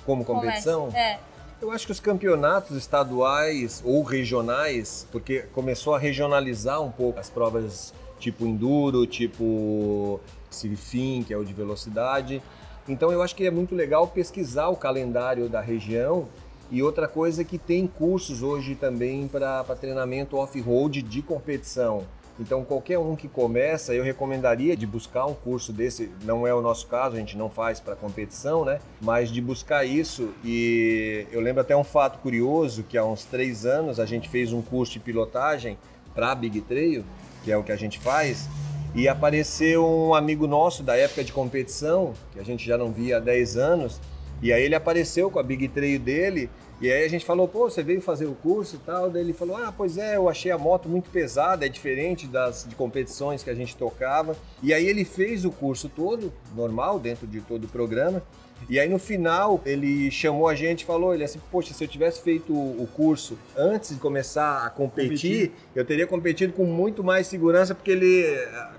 Como competição? comece? É. Eu acho que os campeonatos estaduais ou regionais, porque começou a regionalizar um pouco as provas tipo enduro, tipo Civifim, que é o de velocidade. Então eu acho que é muito legal pesquisar o calendário da região. E outra coisa é que tem cursos hoje também para treinamento off-road de competição. Então qualquer um que começa, eu recomendaria de buscar um curso desse. Não é o nosso caso, a gente não faz para competição, né? Mas de buscar isso. E eu lembro até um fato curioso que há uns três anos a gente fez um curso de pilotagem para Big Trail, que é o que a gente faz. E apareceu um amigo nosso da época de competição, que a gente já não via há 10 anos, e aí ele apareceu com a Big Trail dele, e aí a gente falou, pô, você veio fazer o curso e tal? Daí ele falou, ah, pois é, eu achei a moto muito pesada, é diferente das de competições que a gente tocava. E aí ele fez o curso todo, normal, dentro de todo o programa, e aí no final ele chamou a gente e falou, ele assim, poxa, se eu tivesse feito o curso antes de começar a competir, Competir. eu teria competido com muito mais segurança, porque ele,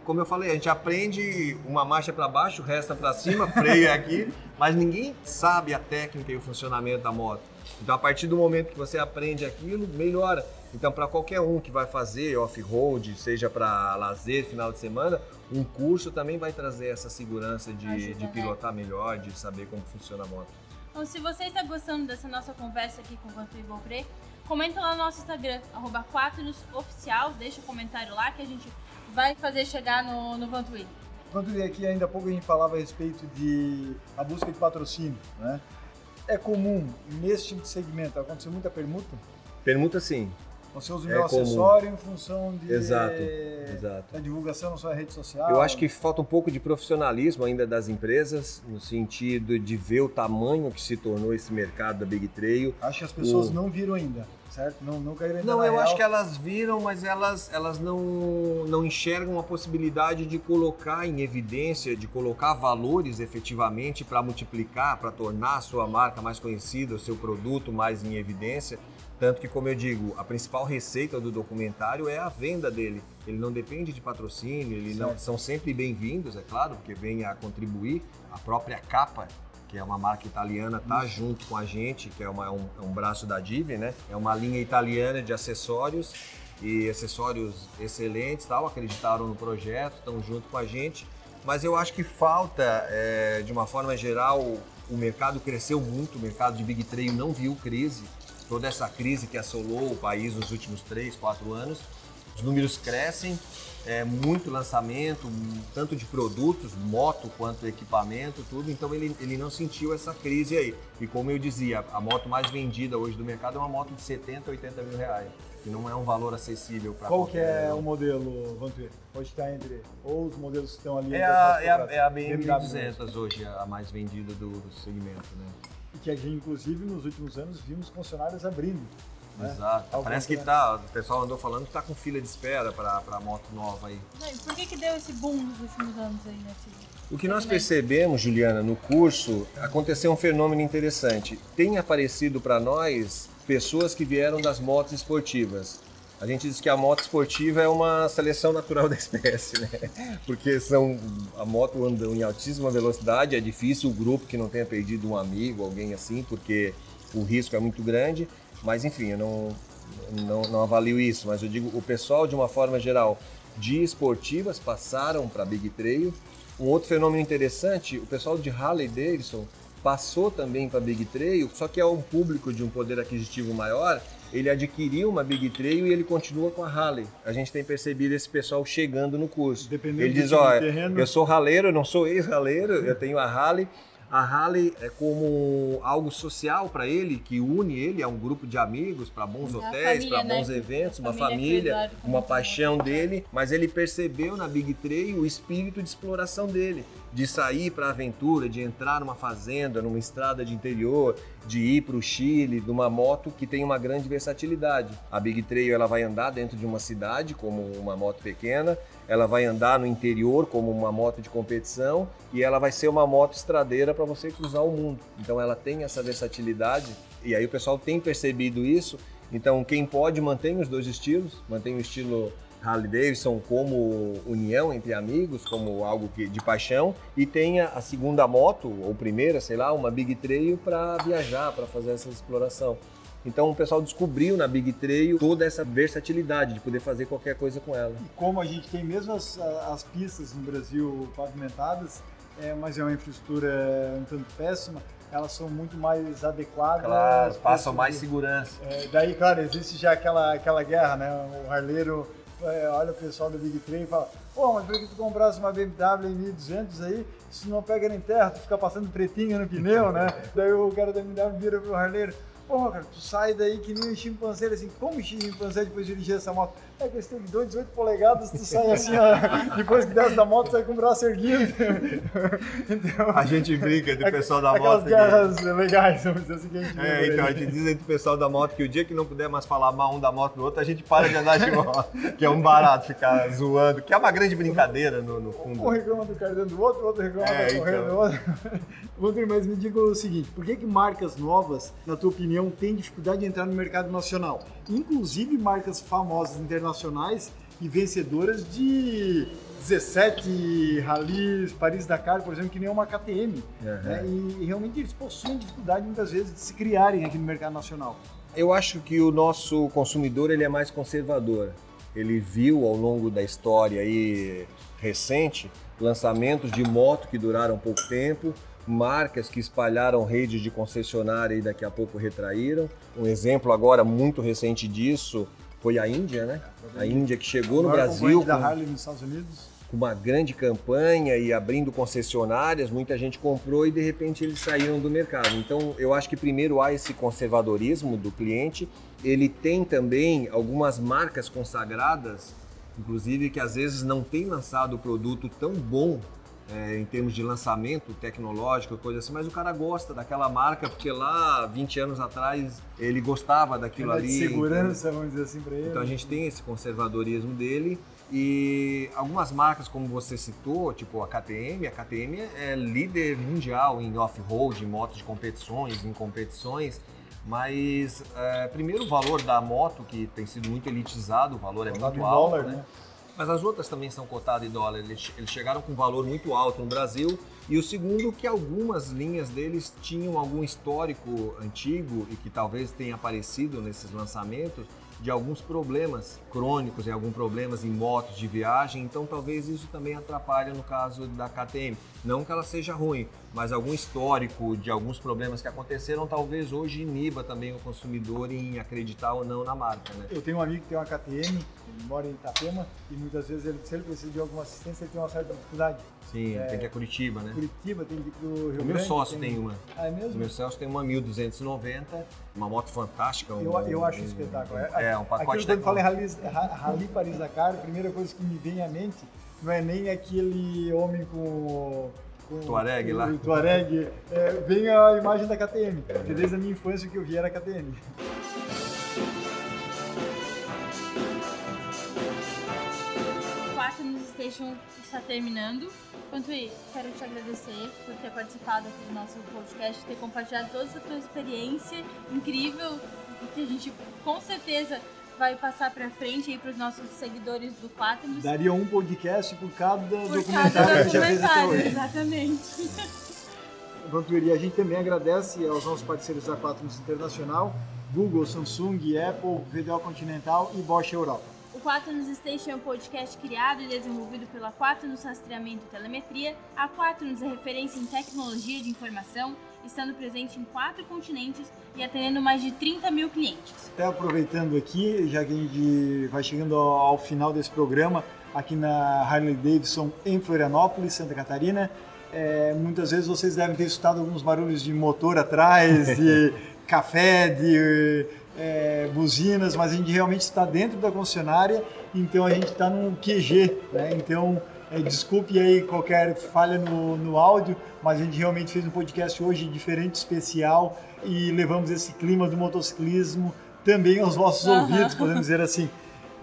como eu falei, a gente aprende uma marcha para baixo, o resto para cima, freio é aqui, mas ninguém sabe a técnica e o funcionamento da moto. Então a partir do momento que você aprende aquilo, melhora. Então para qualquer um que vai fazer off-road, seja para lazer, final de semana, um curso também vai trazer essa segurança de, Ajuda, de né? pilotar melhor, de saber como funciona a moto. Então, se você está gostando dessa nossa conversa aqui com o Vantuir Beaupré, comenta lá no nosso Instagram, arroba 4oficial, deixa o comentário lá que a gente vai fazer chegar no, no Vantuir. Quando aqui ainda há pouco a gente falava a respeito de a busca de patrocínio, né? É comum nesse tipo de segmento acontecer muita permuta? Permuta sim. Você usa o É meu comum. acessório em função de, Exato, exato. da divulgação na sua rede social. Eu acho que falta um pouco de profissionalismo ainda das empresas, no sentido de ver o tamanho que se tornou esse mercado da Big Trail. Acho que as pessoas o- não viram ainda, certo? Não, não caíram ainda Não, eu real. acho que elas viram, mas elas, elas não, não enxergam a possibilidade de colocar em evidência, de colocar valores efetivamente para multiplicar, para tornar a sua marca mais conhecida, o seu produto mais em evidência. Tanto que, como eu digo, a principal receita do documentário é a venda dele. Ele não depende de patrocínio, ele não, são sempre bem-vindos, é claro, porque vem a contribuir. A própria capa que é uma marca italiana, tá junto com a gente, que é, uma- um, é um braço da Divi, né? É uma linha italiana de acessórios e acessórios excelentes, tal, acreditaram no projeto, estão junto com a gente. Mas eu acho que falta, é, de uma forma geral, o mercado cresceu muito, o mercado de Big Trail não viu crise, toda essa crise que assolou o país nos últimos três, quatro anos. Os números crescem, é, muito lançamento, tanto de produtos, moto quanto equipamento, tudo. Então ele, ele não sentiu essa crise aí. E como eu dizia, a moto mais vendida hoje do mercado é uma moto de 70, 80 mil reais. Que não é um valor acessível para Qual que é o modelo, Vantuir? Pode estar entre ou os modelos que estão ali. É a, é a, é a BMW 200 hoje, a mais vendida do, do segmento, né? E que a gente, inclusive, nos últimos anos, vimos concessionárias abrindo. né? Exato. Ao Parece que tá, o pessoal andou falando que tá com fila de espera para a moto nova aí. Mas Por que, que deu esse boom nos últimos anos aí nesse. O que nós percebemos, Juliana, no curso, aconteceu um fenômeno interessante. Tem aparecido para nós pessoas que vieram das motos esportivas. A gente diz que a moto esportiva é uma seleção natural da espécie, né? Porque são a moto anda em altíssima velocidade, é difícil o grupo que não tenha perdido um amigo, alguém assim, porque o risco é muito grande. Mas enfim, eu não, não, não avalio isso, mas eu digo o pessoal de uma forma geral de esportivas passaram para Big Trail. Um outro fenômeno interessante, o pessoal de Harley Davidson passou também para Big Trail, só que é um público de um poder aquisitivo maior, ele adquiriu uma Big Trail e ele continua com a Harley. A gente tem percebido esse pessoal chegando no curso. Dependendo ele diz, tipo ó, terreno." eu sou raleiro, não sou ex-raleiro, eu tenho a Harley. A Harley é como algo social para ele, que une ele a um grupo de amigos, para bons hotéis, para bons né? eventos, uma Família família, uma paixão dele, mas ele percebeu na Big Trail o espírito de exploração dele, de sair para a aventura, de entrar numa fazenda, numa estrada de interior, de ir para o Chile, numa moto que tem uma grande versatilidade. A Big Trail ela vai andar dentro de uma cidade como uma moto pequena, ela vai andar no interior como uma moto de competição e ela vai ser uma moto estradeira para você cruzar o mundo. Então ela tem essa versatilidade e aí o pessoal tem percebido isso. Então quem pode mantém os dois estilos, mantém o estilo Harley Davidson como união entre amigos, como algo que, de paixão, e tenha a segunda moto, ou primeira, sei lá, uma Big Trail para viajar, para fazer essa exploração. Então o pessoal descobriu na Big Trail toda essa versatilidade de poder fazer qualquer coisa com ela. E como a gente tem mesmo as, as pistas no Brasil pavimentadas, é, mas é uma infraestrutura um tanto péssima, elas são muito mais adequadas. Para passam mais segurança. É, daí, claro, existe já aquela, aquela guerra, né? O harleiro é, olha o pessoal do Big Trail e fala Pô, mas por que tu comprasse uma BMW em 1200 aí, se não pega nem terra, tu fica passando pretinha no pneu, né? daí o cara da BMW vira pro harleiro Pô, cara, tu sai daí que nem um chimpanzé, Ele assim, como um chimpanzé depois de dirigir essa moto? É questão de 2, 18 polegadas, tu sai assim, ó, depois que desce da moto, sai com o braço erguido. então, A gente brinca do pessoal da aquelas moto. que- guerras legais, vamos dizer assim, que a gente É, então a gente diz entre o pessoal da moto que o dia que não puder mais falar mal um da moto do outro, a gente para de andar de moto. que é um barato ficar zoando, que é uma grande brincadeira no, no Um fundo. reclama do cardan do outro, o outro reclama É, da então. do outro. Walter, mas me diga o seguinte, por que, que marcas novas, na tua opinião, têm dificuldade de entrar no mercado nacional? Inclusive marcas famosas internacionais e vencedoras de 17 rallies, Paris-Dakar, por exemplo, que nem uma KTM. né? E realmente eles possuem dificuldade, muitas vezes, de se criarem aqui no mercado nacional. Eu acho que o nosso consumidor ele é mais conservador. Ele viu ao longo da história aí recente lançamentos de moto que duraram pouco tempo, marcas que espalharam redes de concessionária e daqui a pouco retraíram. Um exemplo agora muito recente disso foi a Índia, né? A Índia que chegou no Brasil concorrente da com- Harley nos Estados Unidos. uma grande campanha e abrindo concessionárias, muita gente comprou e de repente eles saíram do mercado. Então eu acho que primeiro há esse conservadorismo do cliente, ele tem também algumas marcas consagradas, inclusive que às vezes não tem lançado o produto tão bom é, em termos de lançamento tecnológico, coisa assim, mas o cara gosta daquela marca porque lá 20 anos atrás ele gostava daquilo ali. de segurança, vamos dizer assim, para ele. Então a gente tem esse conservadorismo dele e algumas marcas, como você citou, tipo a KTM, a KTM é líder mundial em off-road, em motos de competições, em competições. Mas é, primeiro o valor da moto, que tem sido muito elitizado, o valor é muito alto, dólar, né? né? Mas as outras também são cotadas em dólar. Eles, eles chegaram com valor muito alto no Brasil. E o segundo, que algumas linhas deles tinham algum histórico antigo e que talvez tenha aparecido nesses lançamentos de alguns problemas crônicos e alguns problemas em motos de viagem, então talvez isso também atrapalhe no caso da KTM. Não que ela seja ruim, mas algum histórico de alguns problemas que aconteceram talvez hoje iniba também o consumidor em acreditar ou não na marca, né? Eu tenho um amigo que tem uma KTM, ele mora em Itapema, e muitas vezes ele, se ele precisa de alguma assistência, ele tem uma certa dificuldade. Sim, tem que ir a Curitiba, né? Curitiba, tem que ir pro Rio O Grande. meu sócio tem uma. Ah, é O mesmo? meu sócio tem uma 1290, uma moto fantástica. Um, Eu, eu acho um espetáculo. É, um pacote Aquilo, quando fala Rally Paris-Dakar, a primeira coisa que me vem à mente não é nem aquele homem com... com Tuareg lá. O Tuareg. É, vem a imagem da KTM, porque desde a minha infância o que eu vi era KTM. O 4 News Station está terminando. Enquanto isso, quero te agradecer por ter participado aqui do nosso podcast, ter compartilhado toda essa tua experiência incrível e que a gente com certeza vai passar para frente aí para os nossos seguidores do 4 News. Daria um podcast por cada Por documentário cada que a gente já fez até documentário, hoje. exatamente. Vantuir, e a gente também agradece aos nossos parceiros da Quaternos Internacional, Google, Samsung, Apple, VDO Continental e Bosch Europa. O 4 News Station é um podcast criado e desenvolvido pela 4 News Rastreamento e Telemetria. A 4 News é referência em tecnologia de informação, estando presente em quatro continentes e atendendo mais de 30 mil clientes. Até aproveitando aqui, já que a gente vai chegando ao, final desse programa, aqui na Harley Davidson em Florianópolis, Santa Catarina, é, muitas vezes vocês devem ter escutado alguns barulhos de motor atrás, de café, de é, buzinas, mas a gente realmente está dentro da concessionária, então a gente está num QG, né? Então desculpe aí qualquer falha no, no áudio, mas a gente realmente fez um podcast hoje diferente, especial e levamos esse clima do motociclismo também aos vossos Aham. ouvidos, podemos dizer assim.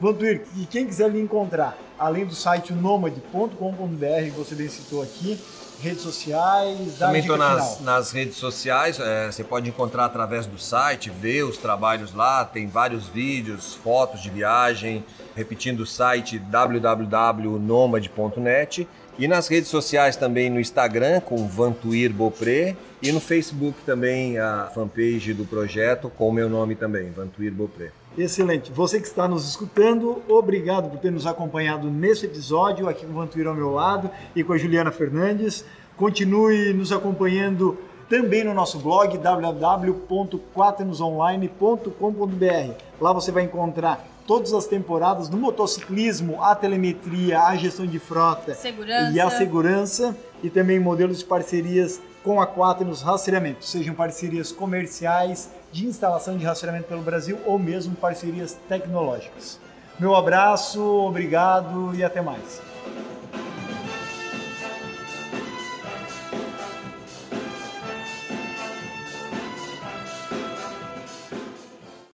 Vantuir, e quem quiser lhe encontrar, além do site nomad.com.br, que você bem citou aqui, redes sociais, Também estou nas, nas redes sociais, é, você pode encontrar através do site, ver os trabalhos lá, tem vários vídeos, fotos de viagem, repetindo o site www.nomad.net e nas redes sociais também no Instagram com Vantuir Bopré e no Facebook também a fanpage do projeto com o meu nome também, Vantuir Bopré. Excelente. Você que está nos escutando, obrigado por ter nos acompanhado nesse episódio, aqui com o Vantuir ao meu lado e com a Juliana Fernandes. Continue nos acompanhando também no nosso blog www.quaternosonline.com.br. Lá você vai encontrar todas as temporadas do motociclismo, a telemetria, a gestão de frota Segurança. e a segurança e também modelos de parcerias com a Quaternos Rastreamento, sejam parcerias comerciais, de instalação de rastreamento pelo Brasil ou mesmo parcerias tecnológicas. Meu abraço, obrigado e até mais.